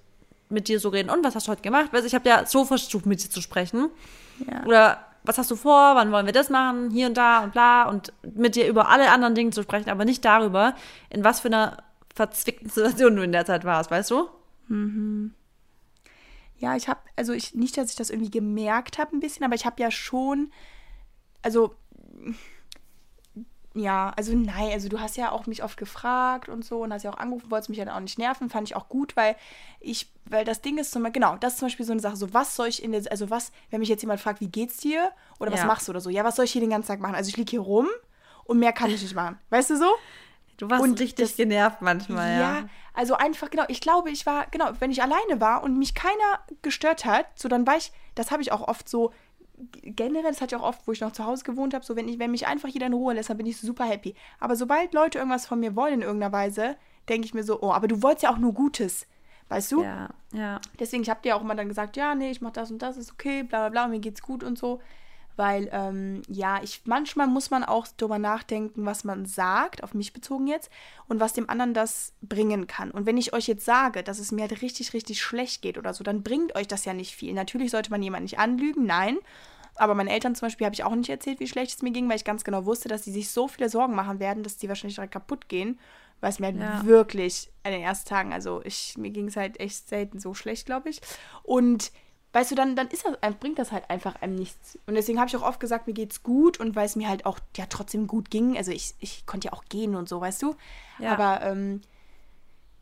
mit dir so reden. Und was hast du heute gemacht? Weißt du, ich habe ja so versucht, mit dir zu sprechen. Ja. Oder was hast du vor? Wann wollen wir das machen? Hier und da und bla. Und mit dir über alle anderen Dinge zu sprechen, aber nicht darüber, in was für einer verzwickten Situation du in der Zeit warst, weißt du? Ja, ich habe, also ich, nicht, dass ich das irgendwie gemerkt habe ein bisschen, aber ich habe ja schon, also, ja, also nein, also du hast ja auch mich oft gefragt und so und hast ja auch angerufen, wolltest mich ja dann auch nicht nerven, fand ich auch gut, weil ich, weil das Ding ist zum Beispiel, genau, das ist zum Beispiel so eine Sache, so was soll ich in der, also was, wenn mich jetzt jemand fragt, wie geht's dir oder was Ja. machst du oder so, ja, was soll ich hier den ganzen Tag machen? Also ich liege hier rum und mehr kann ich nicht machen, weißt du so? Du warst Und richtig das- genervt manchmal, ja. Ja, also einfach, genau, ich glaube, ich war, genau, wenn ich alleine war und mich keiner gestört hat, so dann war ich, das habe ich auch oft so, generell, das hatte ich auch oft, wo ich noch zu Hause gewohnt habe, so wenn, ich, wenn mich einfach jeder in Ruhe lässt, dann bin ich super happy. Aber sobald Leute irgendwas von mir wollen in irgendeiner Weise, denke ich mir so, oh, aber du wolltest ja auch nur Gutes, weißt du? Ja, ja. Deswegen, ich habe dir auch immer dann gesagt, ja, nee, ich mach das und das, ist okay, bla bla bla, mir geht's gut und so. Weil, ähm, ja, ich, manchmal muss man auch drüber nachdenken, was man sagt, auf mich bezogen jetzt, und was dem anderen das bringen kann. Und wenn ich euch jetzt sage, dass es mir halt richtig, richtig schlecht geht oder so, dann bringt euch das ja nicht viel. Natürlich sollte man jemanden nicht anlügen, nein. Aber meinen Eltern zum Beispiel habe ich auch nicht erzählt, wie schlecht es mir ging, weil ich ganz genau wusste, dass sie sich so viele Sorgen machen werden, dass die wahrscheinlich direkt kaputt gehen. Weil es mir halt Ja. wirklich an den ersten Tagen, also ich, mir ging es halt echt selten so schlecht, glaube ich. Und weißt du, dann, dann ist das, bringt das halt einfach einem nichts. Und deswegen habe ich auch oft gesagt, mir geht's gut und weil es mir halt auch ja trotzdem gut ging. Also ich, ich konnte ja auch gehen und so, weißt du? Ja. Aber ähm,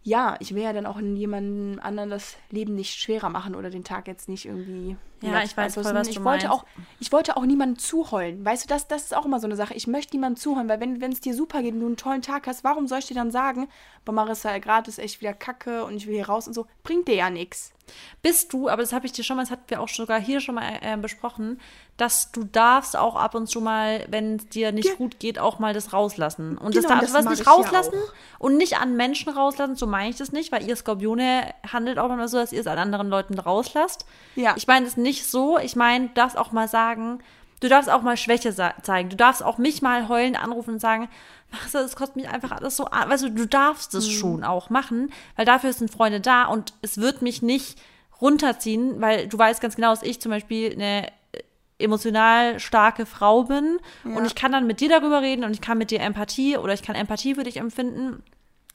ja, ich will ja dann auch jemandem anderen das Leben nicht schwerer machen oder den Tag jetzt nicht irgendwie. Ja, ich weiß voll, was ich wollte meinst. auch, Ich wollte auch niemandem zuheulen. Weißt du, das, das ist auch immer so eine Sache. Ich möchte niemandem zuheulen, weil wenn wenn es dir super geht und du einen tollen Tag hast, warum soll ich dir dann sagen, boah, Marissa, gerade ist echt wieder kacke und ich will hier raus und so? Bringt dir ja nichts. Bist du, aber das habe ich dir schon mal, das hatten wir auch sogar hier schon mal äh, besprochen, dass du darfst auch ab und zu mal, wenn es dir nicht Ja. gut geht, auch mal das rauslassen. Und Genau, das, das das was nicht ich ja rauslassen auch. und nicht an Menschen rauslassen, so meine ich das nicht, weil ihr Skorpione handelt auch immer so, dass ihr es an anderen Leuten rauslasst. Ja. Ich meine das nicht so, ich meine, du darfst auch mal sagen, du darfst auch mal Schwäche zeigen. Du darfst auch mich mal heulend anrufen und sagen, Marissa, das kostet mich einfach alles so an. Weißt du, du darfst Mhm. es schon auch machen, weil dafür sind Freunde da und es wird mich nicht runterziehen, weil du weißt ganz genau, dass ich zum Beispiel eine emotional starke Frau bin Ja. und ich kann dann mit dir darüber reden und ich kann mit dir Empathie oder ich kann Empathie für dich empfinden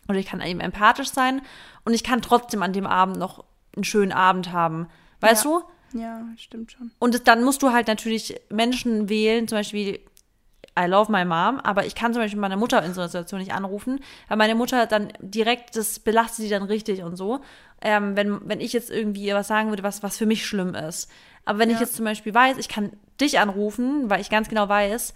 oder ich kann eben empathisch sein und ich kann trotzdem an dem Abend noch einen schönen Abend haben. Weißt Ja. du? Ja, stimmt schon. Und dann musst du halt natürlich Menschen wählen, zum Beispiel I love my mom, aber ich kann zum Beispiel meine Mutter in so einer Situation nicht anrufen, weil meine Mutter dann direkt, das belastet sie dann richtig und so. Ähm, wenn, wenn ich jetzt irgendwie ihr was sagen würde, was, was für mich schlimm ist. Aber wenn ich Ja. jetzt zum Beispiel weiß, ich kann dich anrufen, weil ich ganz genau weiß,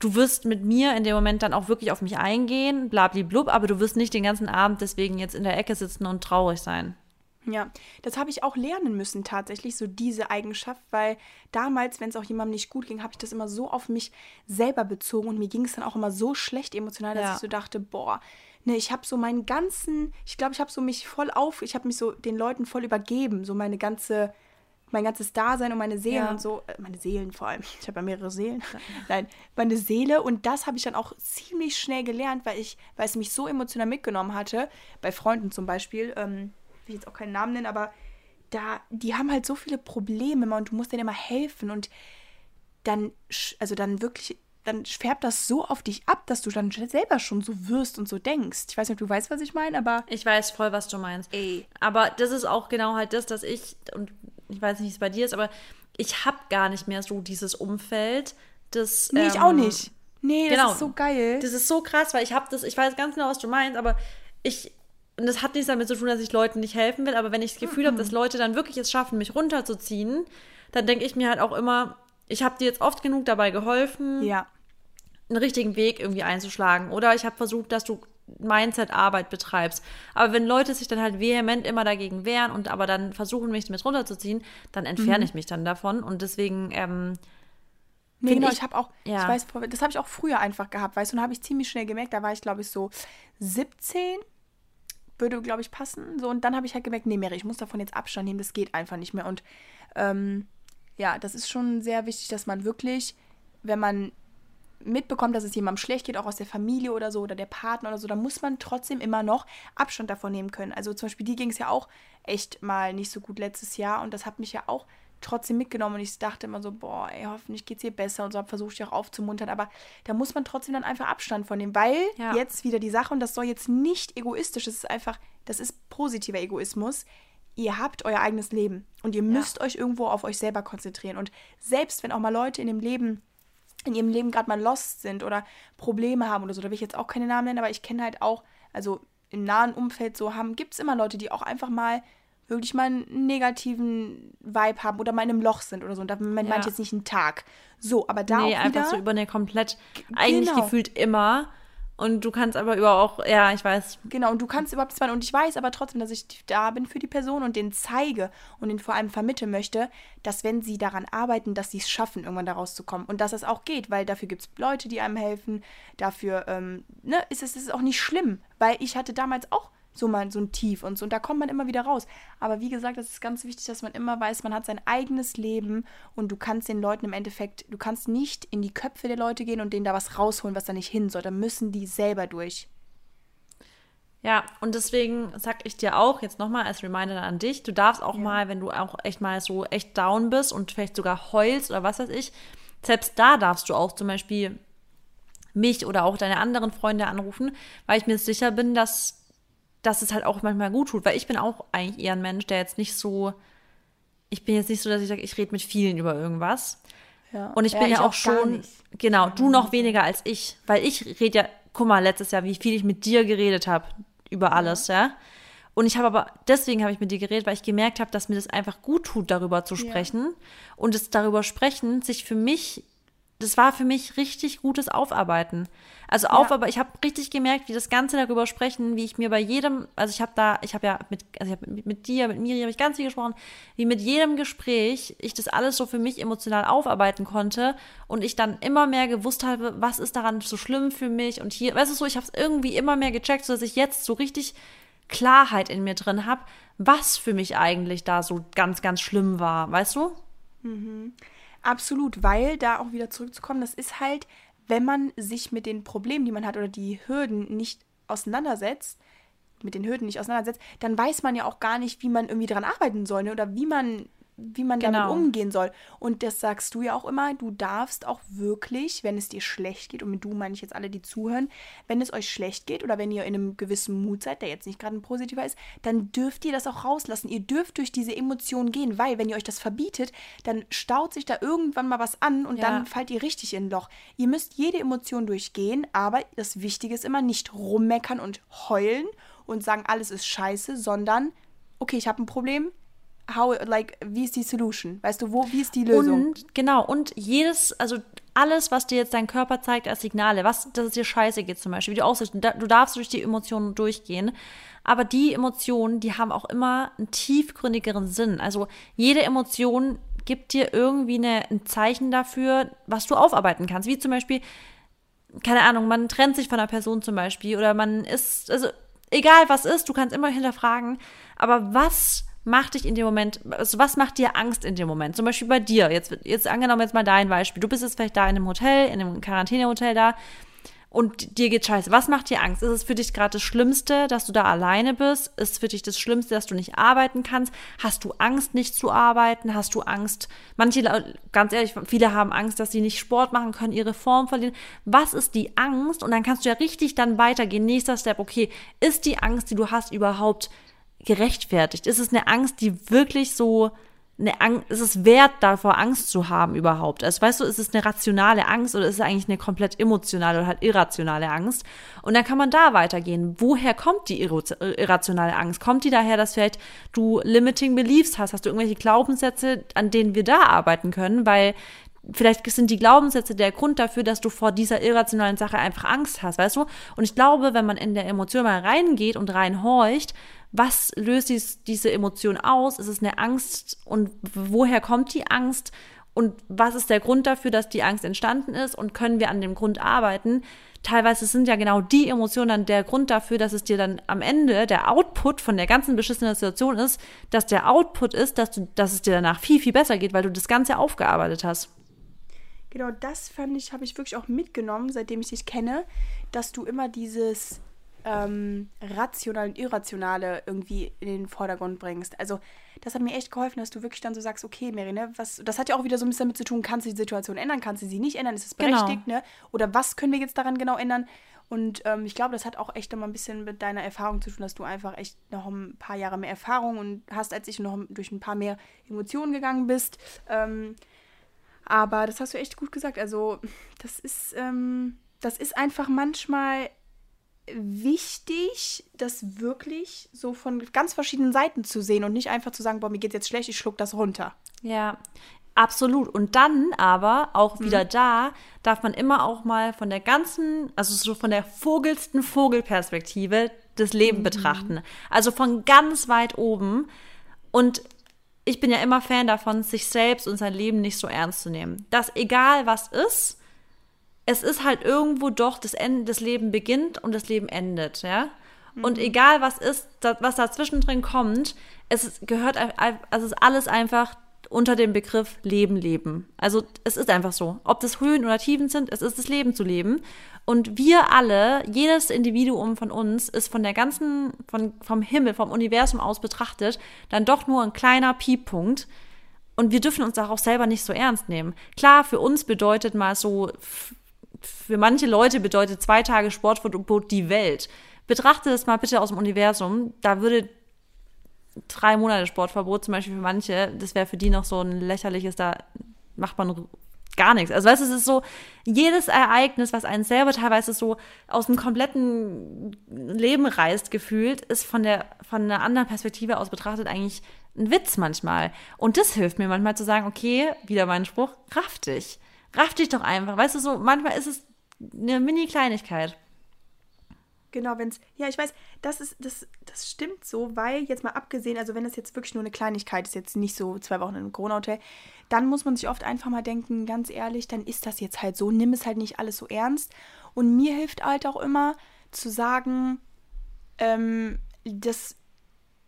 du wirst mit mir in dem Moment dann auch wirklich auf mich eingehen, blablablub, aber du wirst nicht den ganzen Abend deswegen jetzt in der Ecke sitzen und traurig sein. Ja, das habe ich auch lernen müssen tatsächlich, so diese Eigenschaft, weil damals, wenn es auch jemandem nicht gut ging, habe ich das immer so auf mich selber bezogen und mir ging es dann auch immer so schlecht emotional, dass Ja. ich so dachte, boah, ne, ich habe so meinen ganzen, ich glaube, ich habe so mich voll auf, ich habe mich so den Leuten voll übergeben, so meine ganze, mein ganzes Dasein und meine Seelen Ja. und so, äh, meine Seelen vor allem, ich habe ja mehrere Seelen, [laughs] nein, meine Seele und das habe ich dann auch ziemlich schnell gelernt, weil ich, weil es mich so emotional mitgenommen hatte, bei Freunden zum Beispiel, ähm, will ich jetzt auch keinen Namen nennen, aber da, die haben halt so viele Probleme immer und du musst denen immer helfen und dann, also dann wirklich, dann färbt das so auf dich ab, dass du dann selber schon so wirst und so denkst. Ich weiß nicht, ob du weißt, was ich meine, aber Ich weiß voll, was du meinst. ey, Aber das ist auch genau halt das, dass ich, und ich weiß nicht, wie es bei dir ist, aber ich habe gar nicht mehr so dieses Umfeld, das. nee, ich ähm, auch nicht. Nee, genau. das ist so geil. Das ist so krass, weil ich habe das, ich weiß ganz genau, was du meinst, aber ich, und das hat nichts damit zu tun, dass ich Leuten nicht helfen will, aber wenn ich das Gefühl habe, dass Leute dann wirklich es schaffen, mich runterzuziehen, dann denke ich mir halt auch immer, ich habe dir jetzt oft genug dabei geholfen, ja, einen richtigen Weg irgendwie einzuschlagen. Oder ich habe versucht, dass du Mindset-Arbeit betreibst. Aber wenn Leute sich dann halt vehement immer dagegen wehren und aber dann versuchen, mich mit runterzuziehen, dann entferne ich mich dann davon. Und deswegen, ähm, Nee, genau, ich- ich, habe auch, ja. ich weiß, das habe ich auch früher einfach gehabt, weißt du, und habe ich ziemlich schnell gemerkt, da war ich, glaube ich, so 17, würde, glaube ich, passen. So, und dann habe ich halt gemerkt, nee, Mary, ich muss davon jetzt Abstand nehmen, das geht einfach nicht mehr. Und ähm, ja, das ist schon sehr wichtig, dass man wirklich, wenn man mitbekommt, dass es jemandem schlecht geht, auch aus der Familie oder so oder der Partner oder so, dann muss man trotzdem immer noch Abstand davon nehmen können. Also zum Beispiel, die ging es ja auch echt mal nicht so gut letztes Jahr und das hat mich ja auch trotzdem mitgenommen und ich dachte immer so, boah, ey, hoffentlich geht's ihr besser und so, habe versucht, ich auch aufzumuntern, aber da muss man trotzdem dann einfach Abstand von nehmen, weil Ja. jetzt wieder die Sache und das soll jetzt nicht egoistisch, das ist einfach, das ist positiver Egoismus. Ihr habt euer eigenes Leben und ihr müsst euch irgendwo auf euch selber konzentrieren und selbst wenn auch mal Leute in dem Leben in ihrem Leben gerade mal lost sind oder Probleme haben oder so, da will ich jetzt auch keine Namen nennen, aber ich kenne halt auch, also im nahen Umfeld so haben, gibt es immer Leute, die auch einfach mal wirklich mal einen negativen Vibe haben oder mal in einem Loch sind oder so. Und da meine Ja. ich jetzt nicht einen Tag. So, aber da nee, auch einfach wieder, so über eine komplett, eigentlich genau. gefühlt immer. Und du kannst aber über auch, ja, ich weiß, Genau, und du kannst überhaupt nichts machen. Und ich weiß aber trotzdem, dass ich da bin für die Person und den zeige und den vor allem vermitteln möchte, dass wenn sie daran arbeiten, dass sie es schaffen, irgendwann da rauszukommen. Und dass es auch geht, weil dafür gibt es Leute, die einem helfen. Dafür ähm, ne, ist es ist auch nicht schlimm, weil ich hatte damals auch so mal so ein Tief und so. Und da kommt man immer wieder raus. Aber wie gesagt, es ist ganz wichtig, dass man immer weiß, man hat sein eigenes Leben und du kannst den Leuten im Endeffekt, du kannst nicht in die Köpfe der Leute gehen und denen da was rausholen, was da nicht hin soll. Da müssen die selber durch. Ja, und deswegen sag ich dir auch jetzt nochmal als Reminder an dich, du darfst auch mal, wenn du auch echt mal so echt down bist und vielleicht sogar heulst oder was weiß ich, selbst da darfst du auch zum Beispiel mich oder auch deine anderen Freunde anrufen, weil ich mir sicher bin, dass, dass es halt auch manchmal gut tut, weil ich bin auch eigentlich eher ein Mensch, der jetzt nicht so, ich bin jetzt nicht so, dass ich sage, ich rede mit vielen über irgendwas. Ja. Und ich bin ja, auch, gar schon, genau, du noch weniger als ich, weil ich rede ja, guck mal, letztes Jahr, wie viel ich mit dir geredet habe über alles, ja. Und ich habe aber, deswegen habe ich mit dir geredet, weil ich gemerkt habe, dass mir das einfach gut tut, darüber zu sprechen. Und das darüber sprechen sich für mich, das war für mich richtig gutes Aufarbeiten. Also Aufarbeiten, ich habe richtig gemerkt, wie das Ganze darüber sprechen, wie ich mir bei jedem, also ich habe da, ich habe ja mit, also ich habe mit, mit dir, mit Miri habe ich ganz viel gesprochen, wie mit jedem Gespräch ich das alles so für mich emotional aufarbeiten konnte und ich dann immer mehr gewusst habe, was ist daran so schlimm für mich und hier, weißt du so, ich habe es irgendwie immer mehr gecheckt, so dass ich jetzt so richtig Klarheit in mir drin habe, was für mich eigentlich da so ganz, ganz schlimm war, weißt du? Absolut, weil da auch wieder zurückzukommen, das ist halt, wenn man sich mit den Problemen, die man hat oder die Hürden nicht auseinandersetzt, mit den Hürden nicht auseinandersetzt, dann weiß man ja auch gar nicht, wie man irgendwie daran arbeiten soll ne? oder wie man wie man Genau. damit umgehen soll. Und das sagst du ja auch immer, du darfst auch wirklich, wenn es dir schlecht geht, und mit du meine ich jetzt alle, die zuhören, wenn es euch schlecht geht oder wenn ihr in einem gewissen Mut seid, der jetzt nicht gerade ein positiver ist, dann dürft ihr das auch rauslassen. Ihr dürft durch diese Emotionen gehen, weil wenn ihr euch das verbietet, dann staut sich da irgendwann mal was an und Ja. dann fallt ihr richtig in ein Loch. Ihr müsst jede Emotion durchgehen, aber das Wichtige ist immer nicht rummeckern und heulen und sagen, alles ist scheiße, sondern, okay, ich habe ein Problem, how, like, wie ist die Solution? Weißt du, wo, wie ist die Lösung? Und genau, und jedes, also alles, was dir jetzt dein Körper zeigt als Signale, was, dass es dir scheiße geht zum Beispiel, wie du aussiehst, du da- du darfst durch die Emotionen durchgehen, aber die Emotionen, die haben auch immer einen tiefgründigeren Sinn. Also jede Emotion gibt dir irgendwie eine, ein Zeichen dafür, was du aufarbeiten kannst. Wie zum Beispiel, keine Ahnung, man trennt sich von einer Person zum Beispiel oder man ist, also egal was ist, du kannst immer hinterfragen, aber was macht dich in dem Moment, also was macht dir Angst in dem Moment? Zum Beispiel bei dir, jetzt, jetzt angenommen jetzt mal dein Beispiel, du bist jetzt vielleicht da in einem Hotel, in einem Quarantänehotel da und dir geht scheiße. Was macht dir Angst? Ist es für dich gerade das Schlimmste, dass du da alleine bist? Ist es für dich das Schlimmste, dass du nicht arbeiten kannst? Hast du Angst, nicht zu arbeiten? Hast du Angst? Manche, ganz ehrlich, viele haben Angst, dass sie nicht Sport machen können, ihre Form verlieren. Was ist die Angst? Und dann kannst du ja richtig dann weitergehen. Nächster Step, okay, ist die Angst, die du hast, überhaupt gerechtfertigt? Ist es eine Angst, die wirklich so eine Angst, ist es wert, davor Angst zu haben überhaupt? Also weißt du, ist es eine rationale Angst oder ist es eigentlich eine komplett emotionale oder halt irrationale Angst? Und dann kann man da weitergehen. Woher kommt die irrationale Angst? Kommt die daher, dass vielleicht du limiting beliefs hast? Hast du irgendwelche Glaubenssätze, an denen wir da arbeiten können? Weil vielleicht sind die Glaubenssätze der Grund dafür, dass du vor dieser irrationalen Sache einfach Angst hast, weißt du? Und ich glaube, wenn man in der Emotion mal reingeht und reinhorcht, was löst dies, diese Emotion aus? Ist es eine Angst und woher kommt die Angst? Und was ist der Grund dafür, dass die Angst entstanden ist? Und können wir an dem Grund arbeiten? Teilweise sind ja genau die Emotionen dann der Grund dafür, dass es dir dann am Ende der Output von der ganzen beschissenen Situation ist, dass der Output ist, dass, du, dass es dir danach viel, viel besser geht, weil du das Ganze aufgearbeitet hast. Genau, das fand ich, habe ich wirklich auch mitgenommen, seitdem ich dich kenne, dass du immer dieses ähm, rationale und irrationale irgendwie in den Vordergrund bringst. Also das hat mir echt geholfen, dass du wirklich dann so sagst, okay, Mary, ne, was, das hat ja auch wieder so ein bisschen damit zu tun, kannst du die Situation ändern, kannst du sie nicht ändern, ist es Genau. berechtigt, ne? Oder was können wir jetzt daran genau ändern? Und ähm, ich glaube, das hat auch echt immer ein bisschen mit deiner Erfahrung zu tun, dass du einfach echt noch ein paar Jahre mehr Erfahrung und hast als ich noch durch ein paar mehr Emotionen gegangen bist. Ähm, aber das hast du echt gut gesagt. Also, das ist, ähm, das ist einfach manchmal wichtig, das wirklich so von ganz verschiedenen Seiten zu sehen und nicht einfach zu sagen, boah, mir geht's jetzt schlecht, ich schluck das runter. Ja, absolut. Und dann aber auch wieder da darf man immer auch mal von der ganzen, also so von der vogelsten Vogelperspektive das Leben betrachten. Also von ganz weit oben. Und ich bin ja immer Fan davon, sich selbst und sein Leben nicht so ernst zu nehmen. Dass egal was ist, es ist halt irgendwo doch das Ende, das Leben beginnt und das Leben endet, ja. Und egal was ist, da, was dazwischen drin kommt, es gehört, also es ist alles einfach unter dem Begriff Leben, Leben. Also es ist einfach so. Ob das Höhen oder Tiefen sind, es ist das Leben zu leben. Und wir alle, jedes Individuum von uns, ist von der ganzen, von, vom Himmel, vom Universum aus betrachtet, dann doch nur ein kleiner Pieppunkt. Und wir dürfen uns darauf selber nicht so ernst nehmen. Klar, für uns bedeutet mal so, für manche Leute bedeutet zwei Tage Sportverbot die Welt. Betrachte das mal bitte aus dem Universum. Da würde drei Monate Sportverbot zum Beispiel für manche, das wäre für die noch so ein lächerliches, da macht man gar nichts. Also weißt du, es ist so, jedes Ereignis, was einen selber teilweise so aus dem kompletten Leben reißt, gefühlt, ist von der, von einer anderen Perspektive aus betrachtet eigentlich ein Witz manchmal. Und das hilft mir manchmal zu sagen, okay, wieder mein Spruch, raff dich. Raff dich doch einfach. Weißt du, so, manchmal ist es eine Mini-Kleinigkeit. Genau, wenn es, ja, ich weiß, das ist, das, das stimmt so, weil jetzt mal abgesehen, also wenn das jetzt wirklich nur eine Kleinigkeit ist, jetzt nicht so zwei Wochen in einem Corona-Hotel, dann muss man sich oft einfach mal denken, ganz ehrlich, dann ist das jetzt halt so, nimm es halt nicht alles so ernst. Und mir hilft halt auch immer zu sagen, ähm, das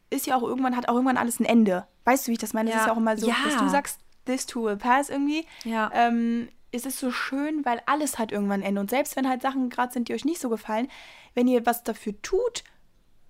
ist ja auch irgendwann, hat auch irgendwann alles ein Ende. Weißt du, wie ich das meine? Das Ja. ist ja auch immer so, Ja. dass du sagst, this too will pass irgendwie. Ja. Ähm, es ist so schön, weil alles hat irgendwann ein Ende. Und selbst wenn halt Sachen gerade sind, die euch nicht so gefallen, wenn ihr was dafür tut,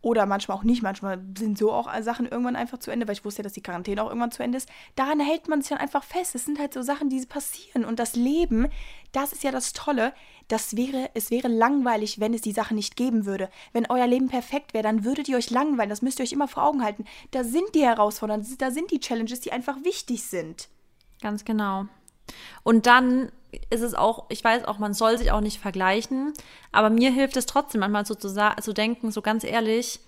oder manchmal auch nicht. Manchmal sind so auch Sachen irgendwann einfach zu Ende, weil ich wusste ja, dass die Quarantäne auch irgendwann zu Ende ist. Daran hält man sich dann einfach fest. Es sind halt so Sachen, die passieren. Und das Leben, das ist ja das Tolle. Das wäre, es wäre langweilig, wenn es die Sachen nicht geben würde. Wenn euer Leben perfekt wäre, dann würdet ihr euch langweilen. Das müsst ihr euch immer vor Augen halten. Da sind die Herausforderungen, da sind die Challenges, die einfach wichtig sind. Ganz genau. Und dann ist es auch, ich weiß auch, man soll sich auch nicht vergleichen, aber mir hilft es trotzdem manchmal so zu, zu denken, so ganz ehrlich,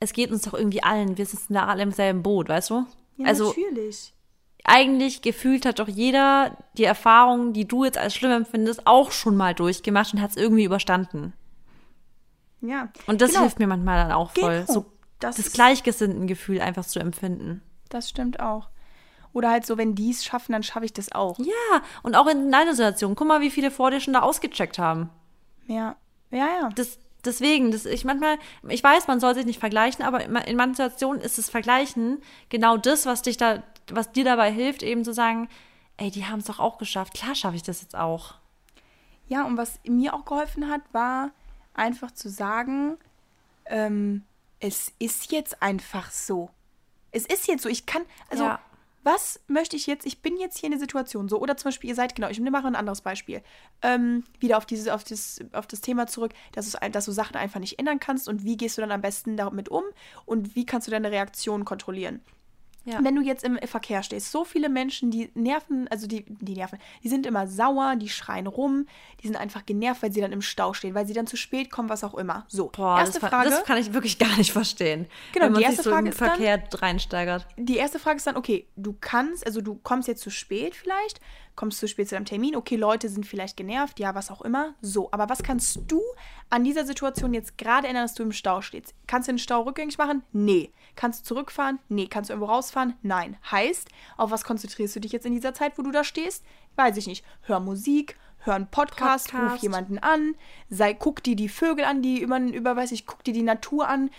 es geht uns doch irgendwie allen, wir sitzen da alle im selben Boot, weißt du? Ja, also, natürlich. Eigentlich gefühlt hat doch jeder die Erfahrung, die du jetzt als schlimm empfindest, auch schon mal durchgemacht und hat es irgendwie überstanden. Ja. Und das genau. hilft mir manchmal dann auch voll, genau. so das, das gleichgesinnten Gefühl einfach zu empfinden. Das stimmt auch. Oder halt so, wenn die es schaffen, dann schaffe ich das auch. Ja, und auch in deiner Situation. Guck mal, wie viele vor dir schon da ausgecheckt haben. Ja, ja, ja. Das, deswegen, das, ich manchmal, ich weiß, man soll sich nicht vergleichen, aber in manchen Situationen ist das Vergleichen genau das, was dich da, was dir dabei hilft, eben zu sagen, ey, die haben es doch auch geschafft. Klar schaffe ich das jetzt auch. Ja, und was mir auch geholfen hat, war einfach zu sagen, ähm, es ist jetzt einfach so. Es ist jetzt so. Ich kann, also ja was möchte ich jetzt, ich bin jetzt hier in der Situation. So, oder zum Beispiel, ihr seid, genau, ich mal ein anderes Beispiel, ähm, wieder auf, dieses, auf, das, auf das Thema zurück, dass, es, dass du Sachen einfach nicht ändern kannst. Und wie gehst du dann am besten damit um? Und wie kannst du deine Reaktion kontrollieren. Ja. Wenn du jetzt im Verkehr stehst, so viele Menschen, die nerven, also die, die nerven, die sind immer sauer, die schreien rum, die sind einfach genervt, weil sie dann im Stau stehen, weil sie dann zu spät kommen, was auch immer. So, Boah, erste das, Frage. Das kann ich wirklich gar nicht verstehen. Genau, wenn man die erste sich so Frage im Verkehr dann, reinsteigert. Die erste Frage ist dann, okay, du kannst, also du kommst jetzt zu spät vielleicht, kommst zu spät zu deinem Termin, okay, Leute sind vielleicht genervt, ja, was auch immer. So, aber was kannst du an dieser Situation jetzt gerade ändern, dass du im Stau stehst? Kannst du den Stau rückgängig machen? Nee. Kannst du zurückfahren? Nee. Kannst du irgendwo rausfahren? Nein. Heißt, auf was konzentrierst du dich jetzt in dieser Zeit, wo du da stehst? Weiß ich nicht. Hör Musik, hör einen Podcast, Podcast. ruf jemanden an, sei, guck dir die Vögel an, die über, über, weiß ich, guck dir die Natur an.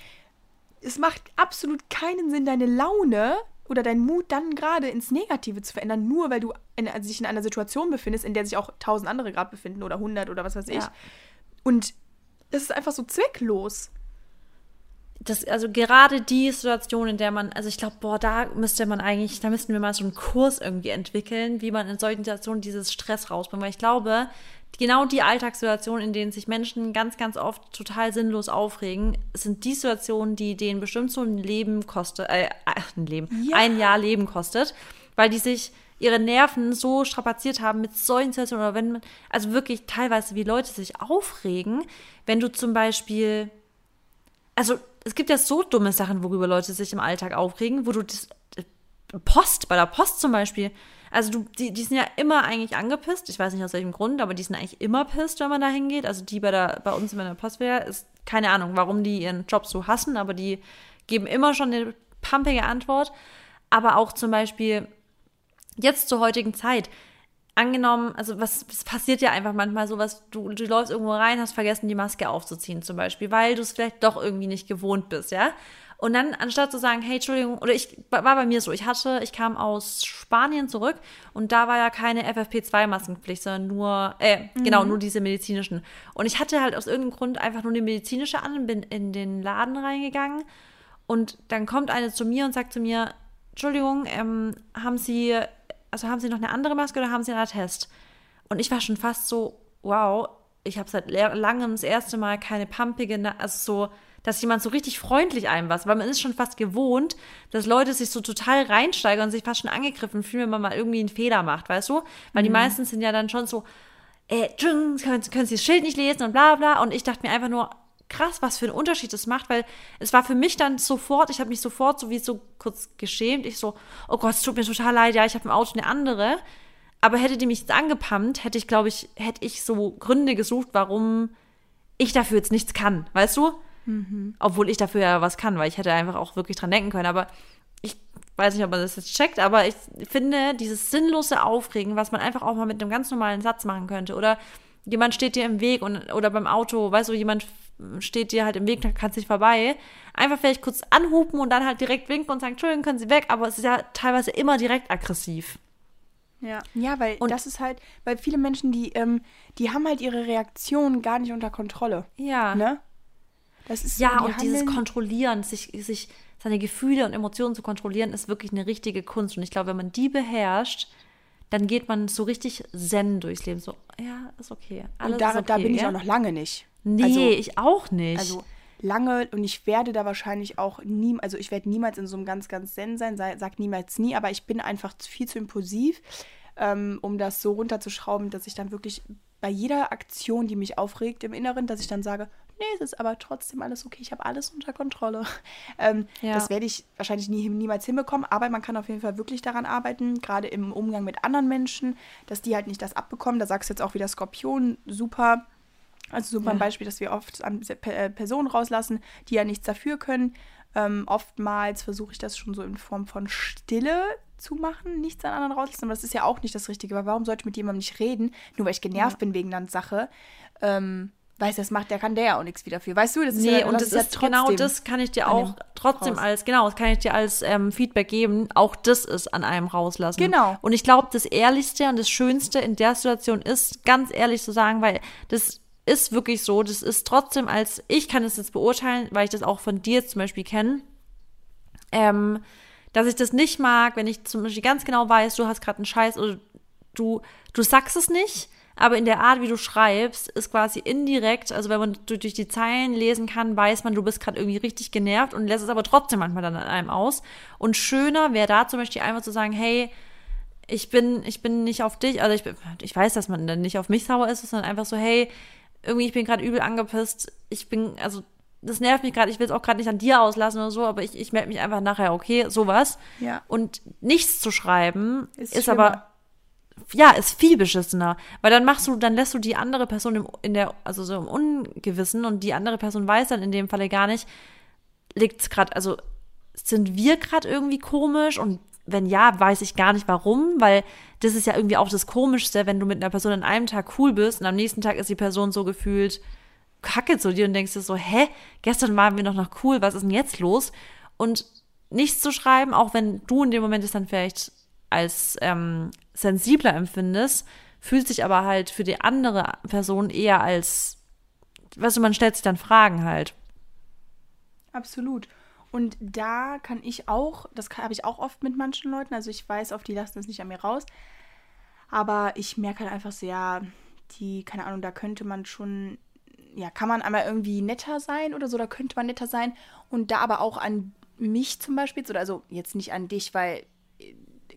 Es macht absolut keinen Sinn, deine Laune oder dein Mut dann gerade ins Negative zu verändern, nur weil du in, also dich in einer Situation befindest, in der sich auch tausend andere gerade befinden oder hundert oder was weiß ich. Ja. Und das ist einfach so zwecklos. Das, also gerade die Situation, in der man, also ich glaube, boah, da müsste man eigentlich, da müssten wir mal so einen Kurs irgendwie entwickeln, wie man in solchen Situationen dieses Stress rausbringt. Weil ich glaube, genau die Alltagssituationen, in denen sich Menschen ganz, ganz oft total sinnlos aufregen, sind die Situationen, die denen bestimmt so ein Leben kostet, äh, ein Leben, ja. ein Jahr Leben kostet, weil die sich ihre Nerven so strapaziert haben mit solchen Situationen oder wenn man, also wirklich teilweise, wie Leute sich aufregen, wenn du zum Beispiel, also es gibt ja so dumme Sachen, worüber Leute sich im Alltag aufregen, wo du das, äh, Post, bei der Post zum Beispiel, also du, die, die sind ja immer eigentlich angepisst. Ich weiß nicht aus welchem Grund, aber die sind eigentlich immer pisst, wenn man da hingeht. Also die bei, der, bei uns in der Postwehr ist keine Ahnung, warum die ihren Job so hassen, aber die geben immer schon eine pumpige Antwort. Aber auch zum Beispiel jetzt zur heutigen Zeit. Angenommen, also was, was passiert ja einfach manchmal so, was du, du läufst irgendwo rein, hast vergessen, die Maske aufzuziehen zum Beispiel, weil du es vielleicht doch irgendwie nicht gewohnt bist, ja. Und dann, anstatt zu sagen, hey, Entschuldigung, oder ich war bei mir so, ich hatte, ich kam aus Spanien zurück und da war ja keine FFP2-Maskenpflicht, sondern nur, äh, mhm. genau, nur diese medizinischen. Und ich hatte halt aus irgendeinem Grund einfach nur die medizinische an und bin in den Laden reingegangen. Und dann kommt eine zu mir und sagt zu mir, Entschuldigung, ähm, haben Sie, also haben Sie noch eine andere Maske oder haben Sie einen Attest? Und ich war schon fast so, wow, ich habe seit langem das erste Mal keine pumpige, also so, dass jemand so richtig freundlich einem was, weil man ist schon fast gewohnt, dass Leute sich so total reinsteigern und sich fast schon angegriffen fühlen, wenn man mal irgendwie einen Fehler macht, weißt du? Weil mhm. die meisten sind ja dann schon so, äh, können, können Sie das Schild nicht lesen und bla bla. Und ich dachte mir einfach nur, krass, was für einen Unterschied das macht, weil es war für mich dann sofort, ich habe mich sofort so wie so kurz geschämt. Ich so, oh Gott, es tut mir total leid, ja, ich habe im Auto eine andere. Aber hätte die mich jetzt angepammt, hätte ich, glaube ich, hätte ich so Gründe gesucht, warum ich dafür jetzt nichts kann, weißt du? Mhm. Obwohl ich dafür ja was kann, weil ich hätte einfach auch wirklich dran denken können. Aber ich weiß nicht, ob man das jetzt checkt, aber ich finde dieses sinnlose Aufregen, was man einfach auch mal mit einem ganz normalen Satz machen könnte. Oder jemand steht dir im Weg und, oder beim Auto, weißt du, jemand steht dir halt im Weg, da kannst nicht vorbei. Einfach vielleicht kurz anhupen und dann halt direkt winken und sagen, Entschuldigung, können Sie weg, aber es ist ja teilweise immer direkt aggressiv. Ja, ja, weil und das ist halt, weil viele Menschen, die, ähm, die haben halt ihre Reaktion gar nicht unter Kontrolle. Ja. Ne? Das ist Ja, und dieses Kontrollieren, sich, sich seine Gefühle und Emotionen zu kontrollieren, ist wirklich eine richtige Kunst. Und ich glaube, wenn man die beherrscht, dann geht man so richtig zen durchs Leben. So, ja, ist okay. Alles Und da, okay, da bin ich ja? auch noch lange nicht. Nee, Also- ich auch nicht. Also lange und ich werde da wahrscheinlich auch nie, also ich werde niemals in so einem ganz, ganz Zen sein, sei- sag niemals nie, aber ich bin einfach viel zu impulsiv, ähm, um das so runterzuschrauben, dass ich dann wirklich bei jeder Aktion, die mich aufregt im Inneren, dass ich dann sage, nee, es ist aber trotzdem alles okay, ich habe alles unter Kontrolle. [laughs] Ähm, Ja. Das werde ich wahrscheinlich nie, niemals hinbekommen, aber man kann auf jeden Fall wirklich daran arbeiten, gerade im Umgang mit anderen Menschen, dass die halt nicht das abbekommen. Da sagst du jetzt auch wieder Skorpion, super. Also super ein Ja. Beispiel, dass wir oft an äh, Personen rauslassen, die ja nichts dafür können. Ähm, oftmals versuche ich das schon so in Form von Stille zu machen, nichts an anderen rauslassen. Aber das ist ja auch nicht das Richtige, weil warum sollte ich mit jemandem nicht reden, nur weil ich genervt bin wegen einer Sache? Ähm, weiß, das macht der kann der ja auch nichts wieder für. Weißt du, das ist Nee, ja, und das ist ja genau das kann ich dir auch dem trotzdem raus. als, genau, das kann ich dir als ähm, Feedback geben. Auch das ist an einem rauslassen. Genau. Und ich glaube, das Ehrlichste und das Schönste in der Situation ist, ganz ehrlich zu sagen, weil das ist wirklich so, das ist trotzdem als, ich kann es jetzt beurteilen, weil ich das auch von dir zum Beispiel kenne, ähm, dass ich das nicht mag, wenn ich zum Beispiel ganz genau weiß, du hast gerade einen Scheiß oder du, du sagst es nicht, aber in der Art, wie du schreibst, ist quasi indirekt, also wenn man du- durch die Zeilen lesen kann, weiß man, du bist gerade irgendwie richtig genervt und lässt es aber trotzdem manchmal dann an einem aus. Und schöner wäre da zum Beispiel einfach zu sagen, hey, ich bin, ich bin nicht auf dich, also ich, bin, ich weiß, dass man dann nicht auf mich sauer ist, sondern einfach so, hey, irgendwie, ich bin gerade übel angepisst, ich bin, also das nervt mich gerade, ich will es auch gerade nicht an dir auslassen oder so, aber ich, ich melde mich einfach nachher, okay, sowas. Ja. Und nichts zu schreiben Ist ist, aber ja, ist viel beschissener, weil dann machst du, dann lässt du die andere Person im, in der, also so im Ungewissen und die andere Person weiß dann in dem Falle gar nicht, liegt's gerade, also sind wir gerade irgendwie komisch und wenn ja, weiß ich gar nicht warum, weil das ist ja irgendwie auch das Komischste, wenn du mit einer Person an einem Tag cool bist und am nächsten Tag ist die Person so gefühlt kacke zu dir und denkst dir so, hä, gestern waren wir doch noch cool, was ist denn jetzt los? Und nichts zu schreiben, auch wenn du in dem Moment es dann vielleicht als ähm, sensibler empfindest, fühlt sich aber halt für die andere Person eher als, weißt du, man stellt sich dann Fragen halt. Absolut. Und da kann ich auch, das habe ich auch oft mit manchen Leuten, also ich weiß oft, die lassen es nicht an mir raus, aber ich merke halt einfach so, ja, die, keine Ahnung, da könnte man schon, ja, kann man einmal irgendwie netter sein oder so, da könnte man netter sein und da aber auch an mich zum Beispiel, oder also jetzt nicht an dich, weil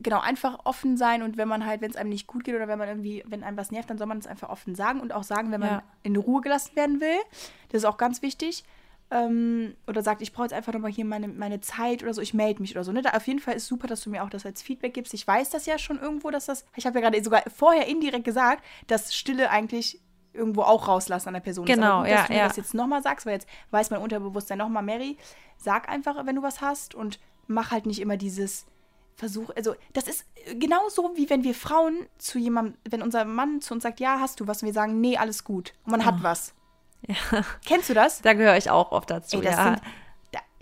genau, einfach offen sein und wenn man halt, wenn es einem nicht gut geht oder wenn man irgendwie, wenn einem was nervt, dann soll man es einfach offen sagen und auch sagen, wenn man Ja. in Ruhe gelassen werden will. Das ist auch ganz wichtig. Ähm, oder sagt, ich brauche jetzt einfach nochmal hier meine, meine Zeit oder so, ich melde mich oder so. Ne? Da auf jeden Fall ist super, dass du mir auch das als Feedback gibst. Ich weiß das ja schon irgendwo, dass das, ich habe ja gerade sogar vorher indirekt gesagt, dass Stille eigentlich irgendwo auch rauslassen an der Person ist. Genau, Aber gut, ja, dass du mir ja. das jetzt nochmal sagst, weil jetzt weiß mein Unterbewusstsein nochmal, Mary, sag einfach, wenn du was hast und mach halt nicht immer dieses Versuch, also das ist genauso wie wenn wir Frauen zu jemandem, wenn unser Mann zu uns sagt, ja, hast du was und wir sagen, nee, alles gut und man hat was. Ja. Kennst du das? Da gehöre ich auch oft dazu, Ey, das ja. sind,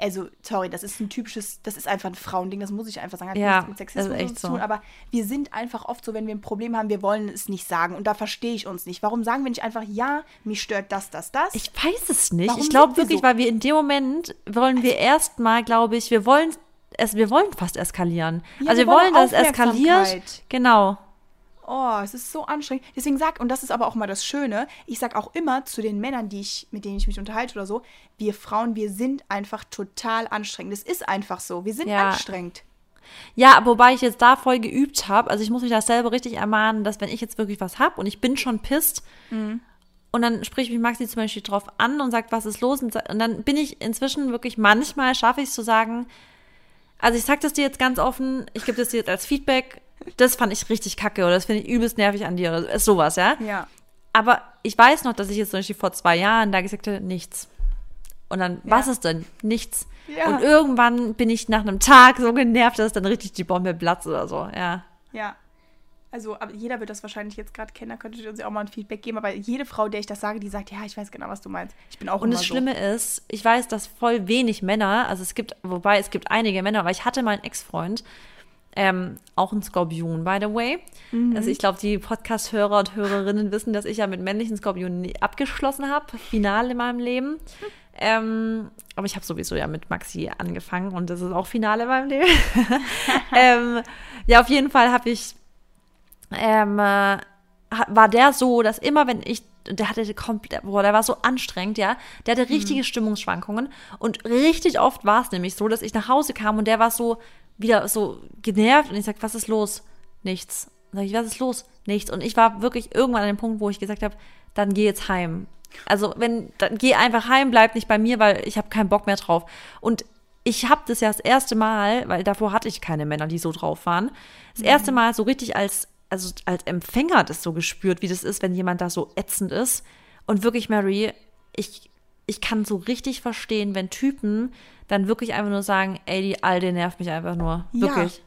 also, sorry, das ist ein typisches, das ist einfach ein Frauending, das muss ich einfach sagen. Hat Ja, nichts mit Sexismus echt zu tun, so. aber wir sind einfach oft so, wenn wir ein Problem haben, wir wollen es nicht sagen und da verstehe ich uns nicht. Warum sagen wir nicht einfach, ja, mich stört das, das, das? Ich weiß es nicht. Warum ich glaube sind wir wirklich, so? Also weil wir in dem Moment wollen wir erstmal, glaube ich, wir wollen es, wir wollen fast eskalieren. Ja, also wir wollen, dass es eskaliert. Genau. Oh, es ist so anstrengend. Deswegen sag, und das ist aber auch mal das Schöne, ich sag auch immer zu den Männern, die ich, mit denen ich mich unterhalte oder so, wir Frauen, wir sind einfach total anstrengend. Es ist einfach so. Wir sind Ja. anstrengend. Ja, wobei ich jetzt da voll geübt habe, also ich muss mich das selber richtig ermahnen, dass wenn ich jetzt wirklich was hab und ich bin schon pisst Mhm. und dann spricht mich Maxi zum Beispiel drauf an und sagt, was ist los und dann bin ich inzwischen wirklich, manchmal schaffe ich es zu sagen, also ich sag das dir jetzt ganz offen, ich gebe das dir jetzt als Feedback, das fand ich richtig kacke oder das finde ich übelst nervig an dir oder sowas, ja? Ja. Aber ich weiß noch, dass ich jetzt zum Beispiel vor zwei Jahren da gesagt habe, nichts. Und dann, was ist denn? Nichts. Ja. Und irgendwann bin ich nach einem Tag so genervt, dass dann richtig die Bombe platzt oder so, ja. Ja. Also, jeder wird das wahrscheinlich jetzt gerade kennen, da könntet ihr uns ja auch mal ein Feedback geben. Aber jede Frau, der ich das sage, die sagt, ja, ich weiß genau, was du meinst. Ich bin auch Und das so. Schlimme ist, ich weiß, dass voll wenig Männer, also es gibt, wobei es gibt einige Männer, aber ich hatte mal einen Ex-Freund, ähm, auch ein Skorpion, by the way. Mhm. Also ich glaube, die Podcast-Hörer und Hörerinnen wissen, dass ich ja mit männlichen Skorpionen abgeschlossen habe, final in meinem Leben. Ähm, aber ich habe sowieso ja mit Maxi angefangen und das ist auch Finale in meinem Leben. [laughs] ähm, ja, auf jeden Fall habe ich, ähm, äh, war der so, dass immer wenn ich, der hatte komplett, boah, der war so anstrengend, ja, der hatte richtige mhm. Stimmungsschwankungen und richtig oft war es nämlich so, dass ich nach Hause kam und der war so wieder so genervt und ich sag, was ist los? Nichts. Sag ich, was ist los? Nichts. Und ich war wirklich irgendwann an dem Punkt, wo ich gesagt habe, dann geh jetzt heim. Also wenn, dann geh einfach heim, bleib nicht bei mir, weil ich habe keinen Bock mehr drauf. Und ich habe das ja das erste Mal, weil davor hatte ich keine Männer, die so drauf waren, das erste mhm. Mal so richtig als, also als Empfänger das so gespürt, wie das ist, wenn jemand da so ätzend ist. Und wirklich, Mary, ich, ich kann so richtig verstehen, wenn Typen dann wirklich einfach nur sagen, ey, die Alte nervt mich einfach nur. Wirklich.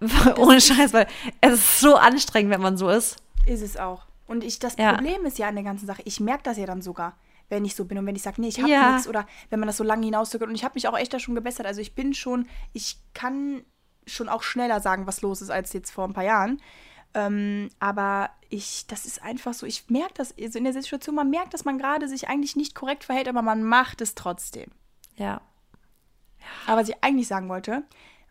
Ja. [laughs] Ohne Scheiß, weil es ist so anstrengend, wenn man so ist. Ist es auch. Und ich, das ja. Problem ist ja an der ganzen Sache, ich merke das ja dann sogar, wenn ich so bin und wenn ich sage, nee, ich habe ja. nichts oder wenn man das so lange hinauszögert. Und ich habe mich auch echt da schon gebessert. Also ich bin schon, ich kann schon auch schneller sagen, was los ist, als jetzt vor ein paar Jahren. Ähm, aber ich, das ist einfach so, ich merke das, also in der Situation, man merkt, dass man gerade sich eigentlich nicht korrekt verhält, aber man macht es trotzdem. Ja. Aber was ich eigentlich sagen wollte,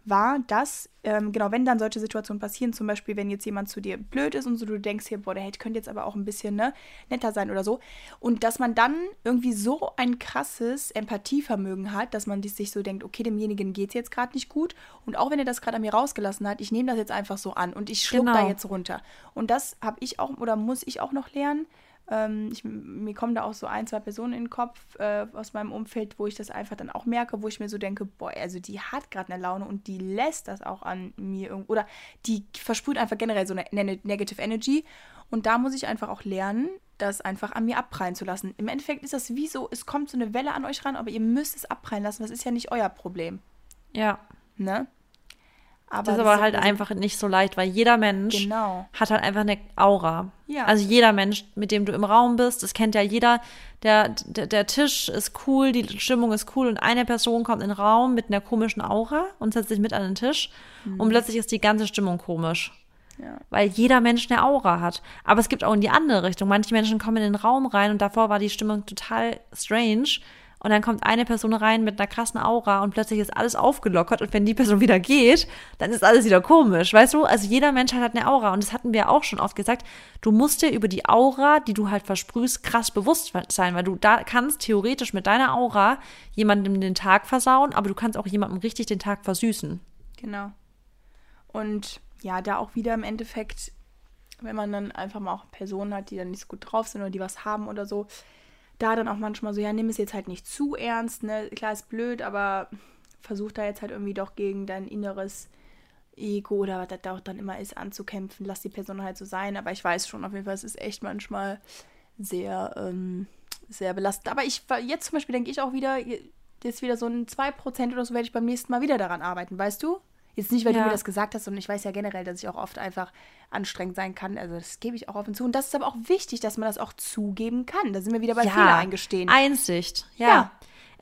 war, dass, ähm, genau, wenn dann solche Situationen passieren, zum Beispiel, wenn jetzt jemand zu dir blöd ist und so, du denkst hier, boah, der könnte jetzt aber auch ein bisschen ne, netter sein oder so. Und dass man dann irgendwie so ein krasses Empathievermögen hat, dass man sich so denkt, okay, demjenigen geht es jetzt gerade nicht gut. Und auch wenn er das gerade an mir rausgelassen hat, ich nehme das jetzt einfach so an und ich schluck genau. da jetzt runter. Und das habe ich auch oder muss ich auch noch lernen. Ähm, ich, mir kommen da auch so ein, zwei Personen in den Kopf äh, aus meinem Umfeld, wo ich das einfach dann auch merke, wo ich mir so denke, boah, also die hat gerade eine Laune und die lässt das auch an mir oder die versprüht einfach generell so eine Negative Energy. Und da muss ich einfach auch lernen, das einfach an mir abprallen zu lassen. Im Endeffekt ist das wie so, es kommt so eine Welle an euch ran, aber ihr müsst es abprallen lassen. Das ist ja nicht euer Problem. Ja. Ne? Aber das ist aber halt einfach nicht so leicht, weil jeder Mensch genau. hat halt einfach eine Aura. Ja. Also jeder Mensch, mit dem du im Raum bist, das kennt ja jeder. Der, der, der Tisch ist cool, die Stimmung ist cool und eine Person kommt in den Raum mit einer komischen Aura und setzt sich mit an den Tisch mhm. und plötzlich ist die ganze Stimmung komisch. Ja. Weil jeder Mensch eine Aura hat. Aber es gibt auch in die andere Richtung. Manche Menschen kommen in den Raum rein und davor war die Stimmung total strange und dann kommt eine Person rein mit einer krassen Aura und plötzlich ist alles aufgelockert und wenn die Person wieder geht, dann ist alles wieder komisch, weißt du? Also jeder Mensch hat halt eine Aura und das hatten wir auch schon oft gesagt. Du musst dir über die Aura, die du halt versprühst, krass bewusst sein, weil du da kannst theoretisch mit deiner Aura jemandem den Tag versauen, aber du kannst auch jemandem richtig den Tag versüßen. Genau. Und ja, da auch wieder im Endeffekt, wenn man dann einfach mal auch Personen hat, die dann nicht so gut drauf sind oder die was haben oder so, da dann auch manchmal so, ja, nimm es jetzt halt nicht zu ernst, ne? Klar ist blöd, aber versuch da jetzt halt irgendwie doch gegen dein inneres Ego oder was das da auch dann immer ist, anzukämpfen. Lass die Person halt so sein. Aber ich weiß schon, auf jeden Fall, es ist echt manchmal sehr, ähm, sehr belastend. Aber ich jetzt zum Beispiel denke ich auch wieder, jetzt wieder so ein 2% oder so werde ich beim nächsten Mal wieder daran arbeiten, weißt du? Jetzt nicht, weil ja. du mir das gesagt hast, sondern ich weiß ja generell, dass ich auch oft einfach anstrengend sein kann. Also das gebe ich auch und zu. Und das ist aber auch wichtig, dass man das auch zugeben kann. Da sind wir wieder bei ja. Fehler eingestehen. Einsicht, ja. ja.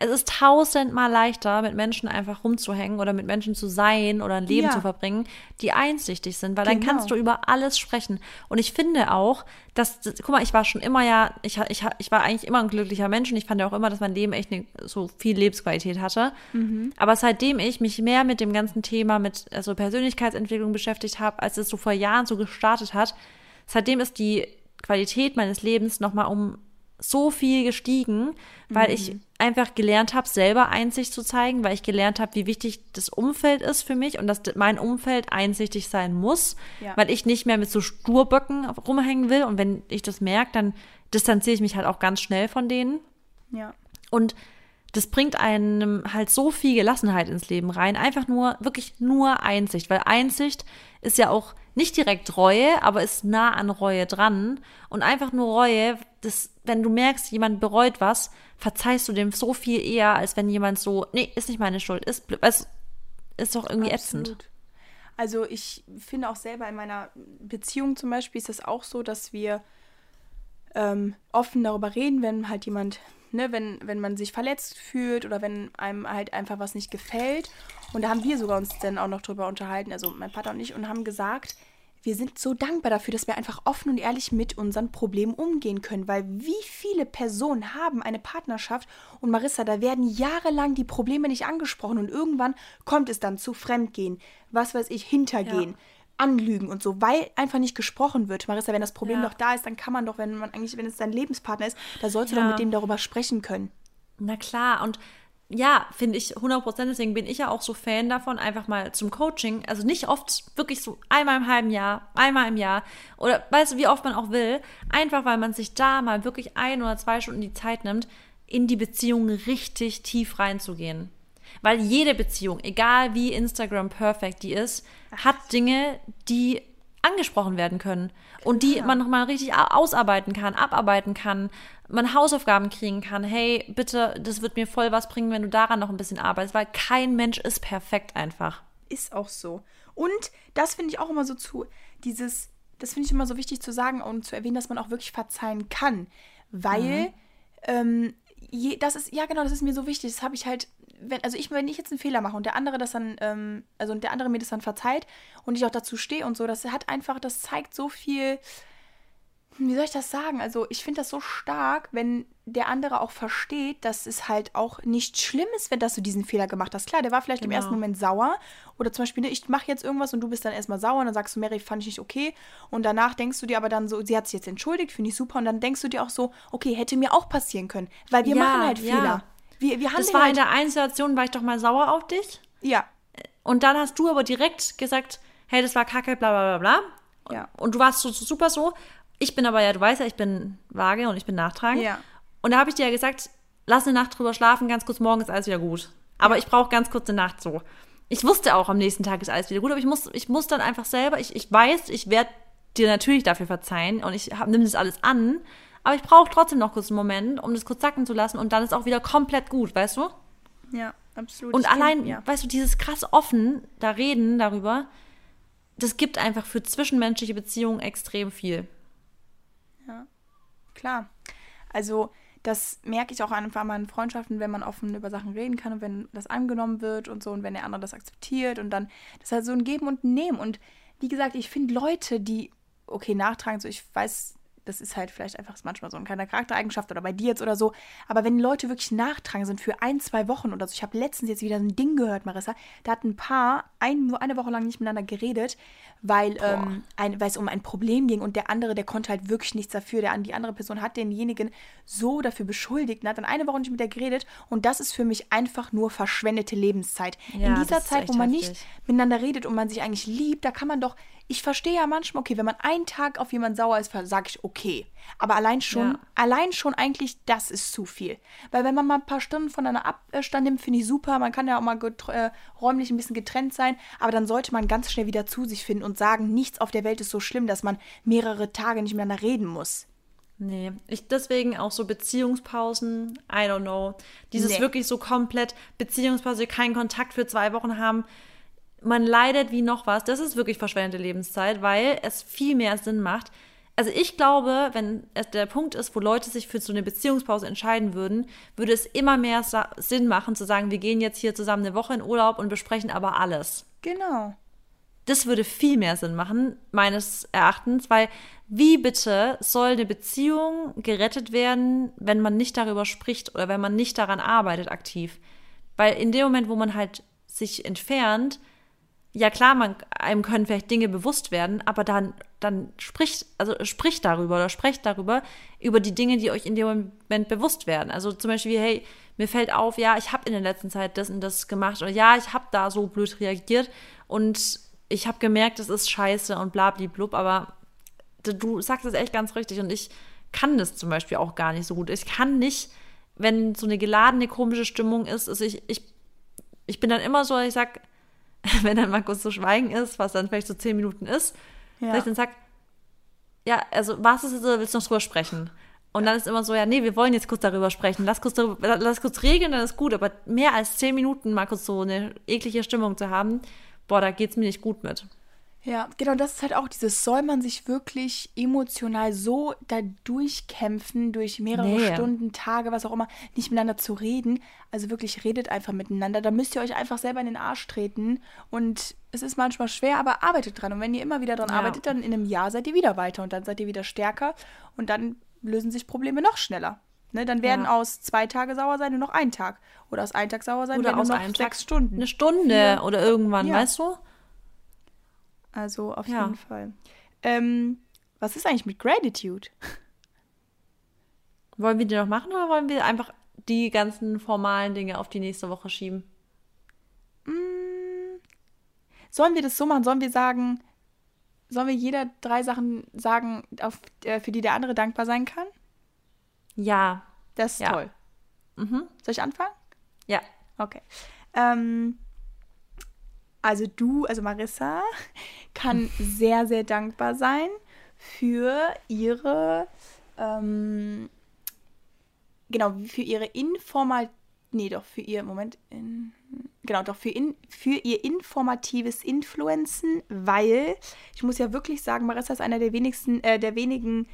Es ist tausendmal leichter, mit Menschen einfach rumzuhängen oder mit Menschen zu sein oder ein Leben ja. zu verbringen, die einsichtig sind, weil genau. dann kannst du über alles sprechen. Und ich finde auch, dass, guck mal, ich war schon immer ja, ich, ich, ich war eigentlich immer ein glücklicher Mensch und ich fand ja auch immer, dass mein Leben echt eine, so viel Lebensqualität hatte. Mhm. Aber seitdem ich mich mehr mit dem ganzen Thema, mit also Persönlichkeitsentwicklung beschäftigt habe, als es so vor Jahren so gestartet hat, seitdem ist die Qualität meines Lebens nochmal um so viel gestiegen, weil mhm. ich einfach gelernt habe, selber Einsicht zu zeigen, weil ich gelernt habe, wie wichtig das Umfeld ist für mich und dass mein Umfeld einsichtig sein muss, ja. weil ich nicht mehr mit so Sturböcken rumhängen will und wenn ich das merke, dann distanziere ich mich halt auch ganz schnell von denen. Ja. Und das bringt einem halt so viel Gelassenheit ins Leben rein. Einfach nur, wirklich nur Einsicht, weil Einsicht ist ja auch nicht direkt Reue, aber ist nah an Reue dran. Und einfach nur Reue, das, wenn du merkst, jemand bereut was, verzeihst du dem so viel eher, als wenn jemand so, nee, ist nicht meine Schuld, ist, ist, ist doch irgendwie Absolut. ätzend. Also ich finde auch selber in meiner Beziehung zum Beispiel ist es auch so, dass wir ähm, offen darüber reden, wenn halt jemand, ne, wenn, wenn man sich verletzt fühlt oder wenn einem halt einfach was nicht gefällt. Und da haben wir sogar uns dann auch noch drüber unterhalten, also mein Vater und ich, und haben gesagt, wir sind so dankbar dafür, dass wir einfach offen und ehrlich mit unseren Problemen umgehen können, weil wie viele Personen haben eine Partnerschaft und Marissa, da werden jahrelang die Probleme nicht angesprochen und irgendwann kommt es dann zu Fremdgehen, was weiß ich, Hintergehen. Ja. Anlügen und so, weil einfach nicht gesprochen wird. Marissa, wenn das Problem ja. doch da ist, dann kann man doch, wenn man eigentlich, wenn es dein Lebenspartner ist, da sollst du ja. doch mit dem darüber sprechen können. Na klar, und ja, finde ich 100 Prozent. Deswegen bin ich ja auch so Fan davon, einfach mal zum Coaching. Also nicht oft, wirklich so einmal im halben Jahr, einmal im Jahr oder weißt du, wie oft man auch will. Einfach, weil man sich da mal wirklich ein oder zwei Stunden die Zeit nimmt, in die Beziehung richtig tief reinzugehen. Weil jede Beziehung, egal wie Instagram perfekt die ist, hat Dinge, die angesprochen werden können und die man nochmal richtig ausarbeiten kann, abarbeiten kann, man Hausaufgaben kriegen kann. Hey, bitte, das wird mir voll was bringen, wenn du daran noch ein bisschen arbeitest, weil kein Mensch ist perfekt einfach. Ist auch so. Und das finde ich auch immer so zu, dieses, das finde ich immer so wichtig zu sagen und zu erwähnen, dass man auch wirklich verzeihen kann, weil mhm. ähm, je, das ist, ja genau, das ist mir so wichtig. Das habe ich halt wenn, also ich, wenn ich jetzt einen Fehler mache und der andere das dann, ähm, also der andere mir das dann verzeiht und ich auch dazu stehe und so, das hat einfach, das zeigt so viel, wie soll ich das sagen? Also ich finde das so stark, wenn der andere auch versteht, dass es halt auch nicht schlimm ist, wenn dass du diesen Fehler gemacht hast. Klar, der war vielleicht genau. im ersten Moment sauer oder zum Beispiel, ne, ich mache jetzt irgendwas und du bist dann erstmal sauer und dann sagst du, Mary, fand ich nicht okay und danach denkst du dir aber dann so, sie hat sich jetzt entschuldigt, finde ich super und dann denkst du dir auch so, okay, hätte mir auch passieren können, weil wir ja, machen halt Fehler. Ja. Wir, wir das war halt in der einen Situation, war ich doch mal sauer auf dich. Ja. Und dann hast du aber direkt gesagt, hey, das war kacke, bla bla bla bla. Ja. Und du warst so, so super so. Ich bin aber ja, du weißt ja, ich bin vage und ich bin nachtragend. Ja. Und da habe ich dir ja gesagt, lass eine Nacht drüber schlafen, ganz kurz, morgen ist alles wieder gut. Aber ja. ich brauche ganz kurz eine Nacht so. Ich wusste auch, am nächsten Tag ist alles wieder gut, aber ich muss, ich muss dann einfach selber, ich, ich weiß, ich werde dir natürlich dafür verzeihen und ich nehme das alles an, aber ich brauche trotzdem noch kurz einen Moment, um das kurz sacken zu lassen und dann ist auch wieder komplett gut, weißt du? Ja, absolut. Und allein, ja. weißt du, dieses krass offen da reden darüber, das gibt einfach für zwischenmenschliche Beziehungen extrem viel. Ja, klar. Also das merke ich auch einfach mal in Freundschaften, wenn man offen über Sachen reden kann und wenn das angenommen wird und so und wenn der andere das akzeptiert und dann das ist halt so ein Geben und Nehmen und wie gesagt, ich finde Leute, die okay nachtragen, so ich weiß das ist halt vielleicht einfach manchmal so eine kleine Charaktereigenschaft oder bei dir jetzt oder so. Aber wenn Leute wirklich nachtragen sind für ein, zwei Wochen oder so, ich habe letztens jetzt wieder ein Ding gehört, Marissa, da hat ein Paar ein, nur eine Woche lang nicht miteinander geredet, weil, ähm, ein, weil es um ein Problem ging und der andere, der konnte halt wirklich nichts dafür. Der, die andere Person hat denjenigen so dafür beschuldigt und hat dann eine Woche nicht mit der geredet und das ist für mich einfach nur verschwendete Lebenszeit. Ja, In dieser Zeit, wo man heftig. nicht miteinander redet und man sich eigentlich liebt, da kann man doch ich verstehe ja manchmal, okay, wenn man einen Tag auf jemanden sauer ist, sage ich okay. Aber allein schon, ja. allein schon eigentlich, das ist zu viel. Weil wenn man mal ein paar Stunden voneinander Abstand nimmt, finde ich super. Man kann ja auch mal äh, räumlich ein bisschen getrennt sein. Aber dann sollte man ganz schnell wieder zu sich finden und sagen, nichts auf der Welt ist so schlimm, dass man mehrere Tage nicht miteinander reden muss. Nee, ich deswegen auch so Beziehungspausen, I don't know. Dieses nee. wirklich so komplett Beziehungspause, keinen Kontakt für zwei Wochen haben man leidet wie noch was. Das ist wirklich verschwendete Lebenszeit, weil es viel mehr Sinn macht. Also ich glaube, wenn es der Punkt ist, wo Leute sich für so eine Beziehungspause entscheiden würden, würde es immer mehr Sinn machen zu sagen, wir gehen jetzt hier zusammen eine Woche in Urlaub und besprechen aber alles. Genau. Das würde viel mehr Sinn machen, meines Erachtens, weil wie bitte soll eine Beziehung gerettet werden, wenn man nicht darüber spricht oder wenn man nicht daran arbeitet aktiv? Weil in dem Moment, wo man halt sich entfernt, ja klar, man, einem können vielleicht Dinge bewusst werden, aber dann, dann spricht, also spricht darüber oder sprecht darüber, über die Dinge, die euch in dem Moment bewusst werden. Also zum Beispiel, hey, mir fällt auf, ja, ich habe in der letzten Zeit das und das gemacht oder ja, ich habe da so blöd reagiert und ich habe gemerkt, das ist scheiße und blub, aber du sagst es echt ganz richtig und ich kann das zum Beispiel auch gar nicht so gut. Ich kann nicht, wenn so eine geladene, komische Stimmung ist, also ich, ich, ich bin dann immer so, ich sag, [laughs] wenn dann mal kurz so Schweigen ist, was dann vielleicht so zehn Minuten ist, ja. dass ich dann sag, ja, also was ist jetzt oder willst du noch drüber sprechen? Und dann ist immer so, ja, nee, wir wollen jetzt kurz darüber sprechen. Lass kurz, darüber, lass kurz regeln, dann ist gut. Aber mehr als zehn Minuten mal kurz so eine eklige Stimmung zu haben, boah, da geht's mir nicht gut mit. Ja, genau, das ist halt auch dieses, soll man sich wirklich emotional so da durchkämpfen, durch mehrere Nee. Stunden, Tage, was auch immer, nicht miteinander zu reden. Also wirklich redet einfach miteinander. Da müsst ihr euch einfach selber in den Arsch treten. Und es ist manchmal schwer, aber arbeitet dran. Und wenn ihr immer wieder dran Ja. arbeitet, dann in einem Jahr seid ihr wieder weiter und dann seid ihr wieder stärker und dann lösen sich Probleme noch schneller. Ne, dann werden Ja. aus zwei Tage sauer sein nur noch ein Tag. Oder aus ein Tag sauer sein Oder aus nur noch einem sechs Tag Stunden. Eine Stunde Vier. oder irgendwann, Ja. weißt du? Also auf Ja. jeden Fall. Ähm, was ist eigentlich mit Gratitude? [laughs] Wollen wir die noch machen oder wollen wir einfach die ganzen formalen Dinge auf die nächste Woche schieben? Sollen wir das so machen? Sollen wir sagen, sollen wir jeder drei Sachen sagen, auf, äh, für die der andere dankbar sein kann? Ja. Das ist Ja. toll. Mhm. Soll ich anfangen? Ja. Okay. Ähm, also du, also Marissa, kann sehr, sehr dankbar sein für ihre, ähm, genau, für ihre informal, nee, doch, für ihr, Moment, in, genau, doch, für, in, für ihr informatives Influenzen, weil, ich muss ja wirklich sagen, Marissa ist einer der wenigsten, äh, der wenigen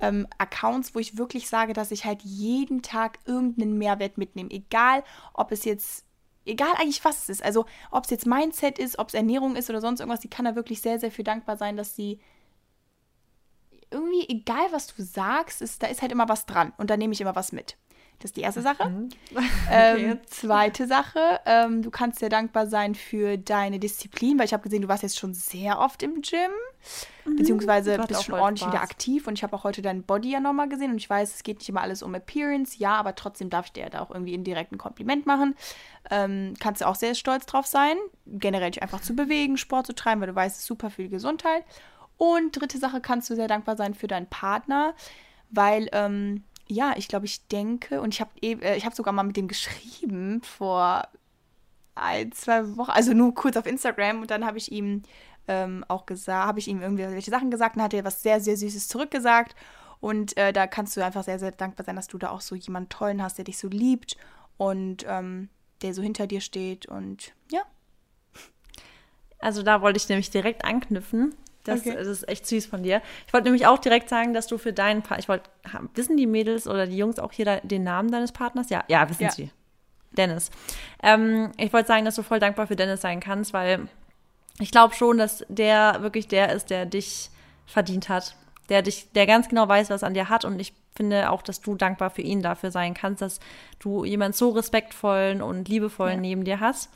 ähm, Accounts, wo ich wirklich sage, dass ich halt jeden Tag irgendeinen Mehrwert mitnehme. Egal, ob es jetzt, egal eigentlich was es ist. Also, ob es jetzt Mindset ist, ob es Ernährung ist oder sonst irgendwas, die kann da wirklich sehr, sehr für dankbar sein, dass sie irgendwie, egal was du sagst, ist, da ist halt immer was dran. Und da nehme ich immer was mit. Das ist die erste Sache. [laughs] Ähm, zweite Sache, ähm, du kannst sehr dankbar sein für deine Disziplin, weil ich habe gesehen, du warst jetzt schon sehr oft im Gym, beziehungsweise macht bist auch schon ordentlich wieder Spaß. aktiv und ich habe auch heute dein Body ja nochmal gesehen und ich weiß, es geht nicht immer alles um Appearance, ja, aber trotzdem darf ich dir da auch irgendwie indirekt ein Kompliment machen. Ähm, kannst du auch sehr stolz drauf sein, generell dich einfach zu bewegen, Sport zu treiben, weil du weißt, es ist super für die Gesundheit. Und dritte Sache, kannst du sehr dankbar sein für deinen Partner, weil, ähm, ja, ich glaube, ich denke, und ich habe äh, ich hab sogar mal mit dem geschrieben vor ein, zwei Wochen, also nur kurz auf Instagram und dann habe ich ihm ähm, auch gesagt, habe ich ihm irgendwie welche Sachen gesagt und hat er was sehr, sehr Süßes zurückgesagt. Und äh, da kannst du einfach sehr, sehr dankbar sein, dass du da auch so jemanden tollen hast, der dich so liebt und ähm, der so hinter dir steht. Und ja, Also da wollte ich nämlich direkt anknüpfen. Das, Okay. das ist echt süß von dir. Ich wollte nämlich auch direkt sagen, dass du für deinen Partner, ich wollte, wissen die Mädels oder die Jungs auch hier da, den Namen deines Partners? Ja, ja, wissen Ja. sie. Dennis. Ähm, ich wollte sagen, dass du voll dankbar für Dennis sein kannst, weil ich glaube schon, dass der wirklich der ist, der dich verdient hat. Der dich, der ganz genau weiß, was an dir hat. Und ich finde auch, dass du dankbar für ihn dafür sein kannst, dass du jemand so respektvollen und liebevollen Ja. neben dir hast.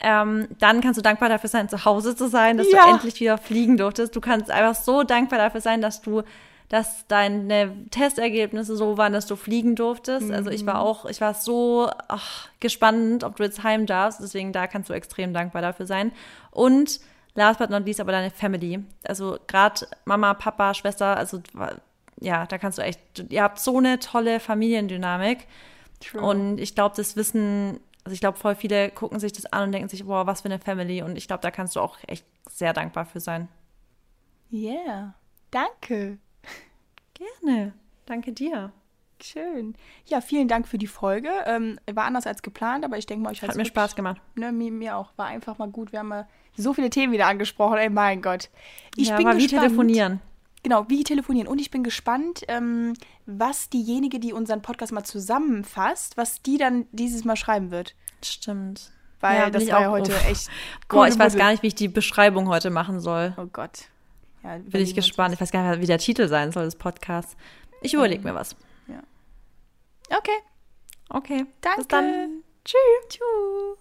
Ähm, dann kannst du dankbar dafür sein, zu Hause zu sein, dass Ja. du endlich wieder fliegen durftest. Du kannst einfach so dankbar dafür sein, dass du, dass deine Testergebnisse so waren, dass du fliegen durftest. Also ich war auch, ich war so ach, gespannt, ob du jetzt heim darfst. Deswegen da kannst du extrem dankbar dafür sein. Und last but not least aber deine Family. Also gerade Mama, Papa, Schwester, also ja, da kannst du echt, ihr habt so eine tolle Familiendynamik. True. Und ich glaube, das Wissen, also ich glaube, voll viele gucken sich das an und denken sich, boah, was für eine Family. Und ich glaube, da kannst du auch echt sehr dankbar für sein. yeah, danke. Gerne. Danke dir. Schön. Ja, vielen Dank für die Folge. Ähm, war anders als geplant, aber ich denke mal, euch Hat hat's mir wirklich- Spaß gemacht. Ne, mir, mir auch. War einfach mal gut. Wir haben mal so viele Themen wieder angesprochen. Ey, mein Gott. Ich ja, bin wie gespannt. telefonieren. Genau, wie telefonieren. Und ich bin gespannt, ähm, was diejenige, die unseren Podcast mal zusammenfasst, was die dann dieses Mal schreiben wird. Stimmt. Weil Ja, das war auch- ja heute uff. echt. Boah, ich weiß gar nicht, wie ich die Beschreibung heute machen soll. Oh Gott. Ja, Bin ich gespannt. Ich weiß gar nicht, wie der Titel sein soll des Podcasts. Ich überlege mir was. Okay, Okay. danke. Bis dann. Tschüss. Tschüss.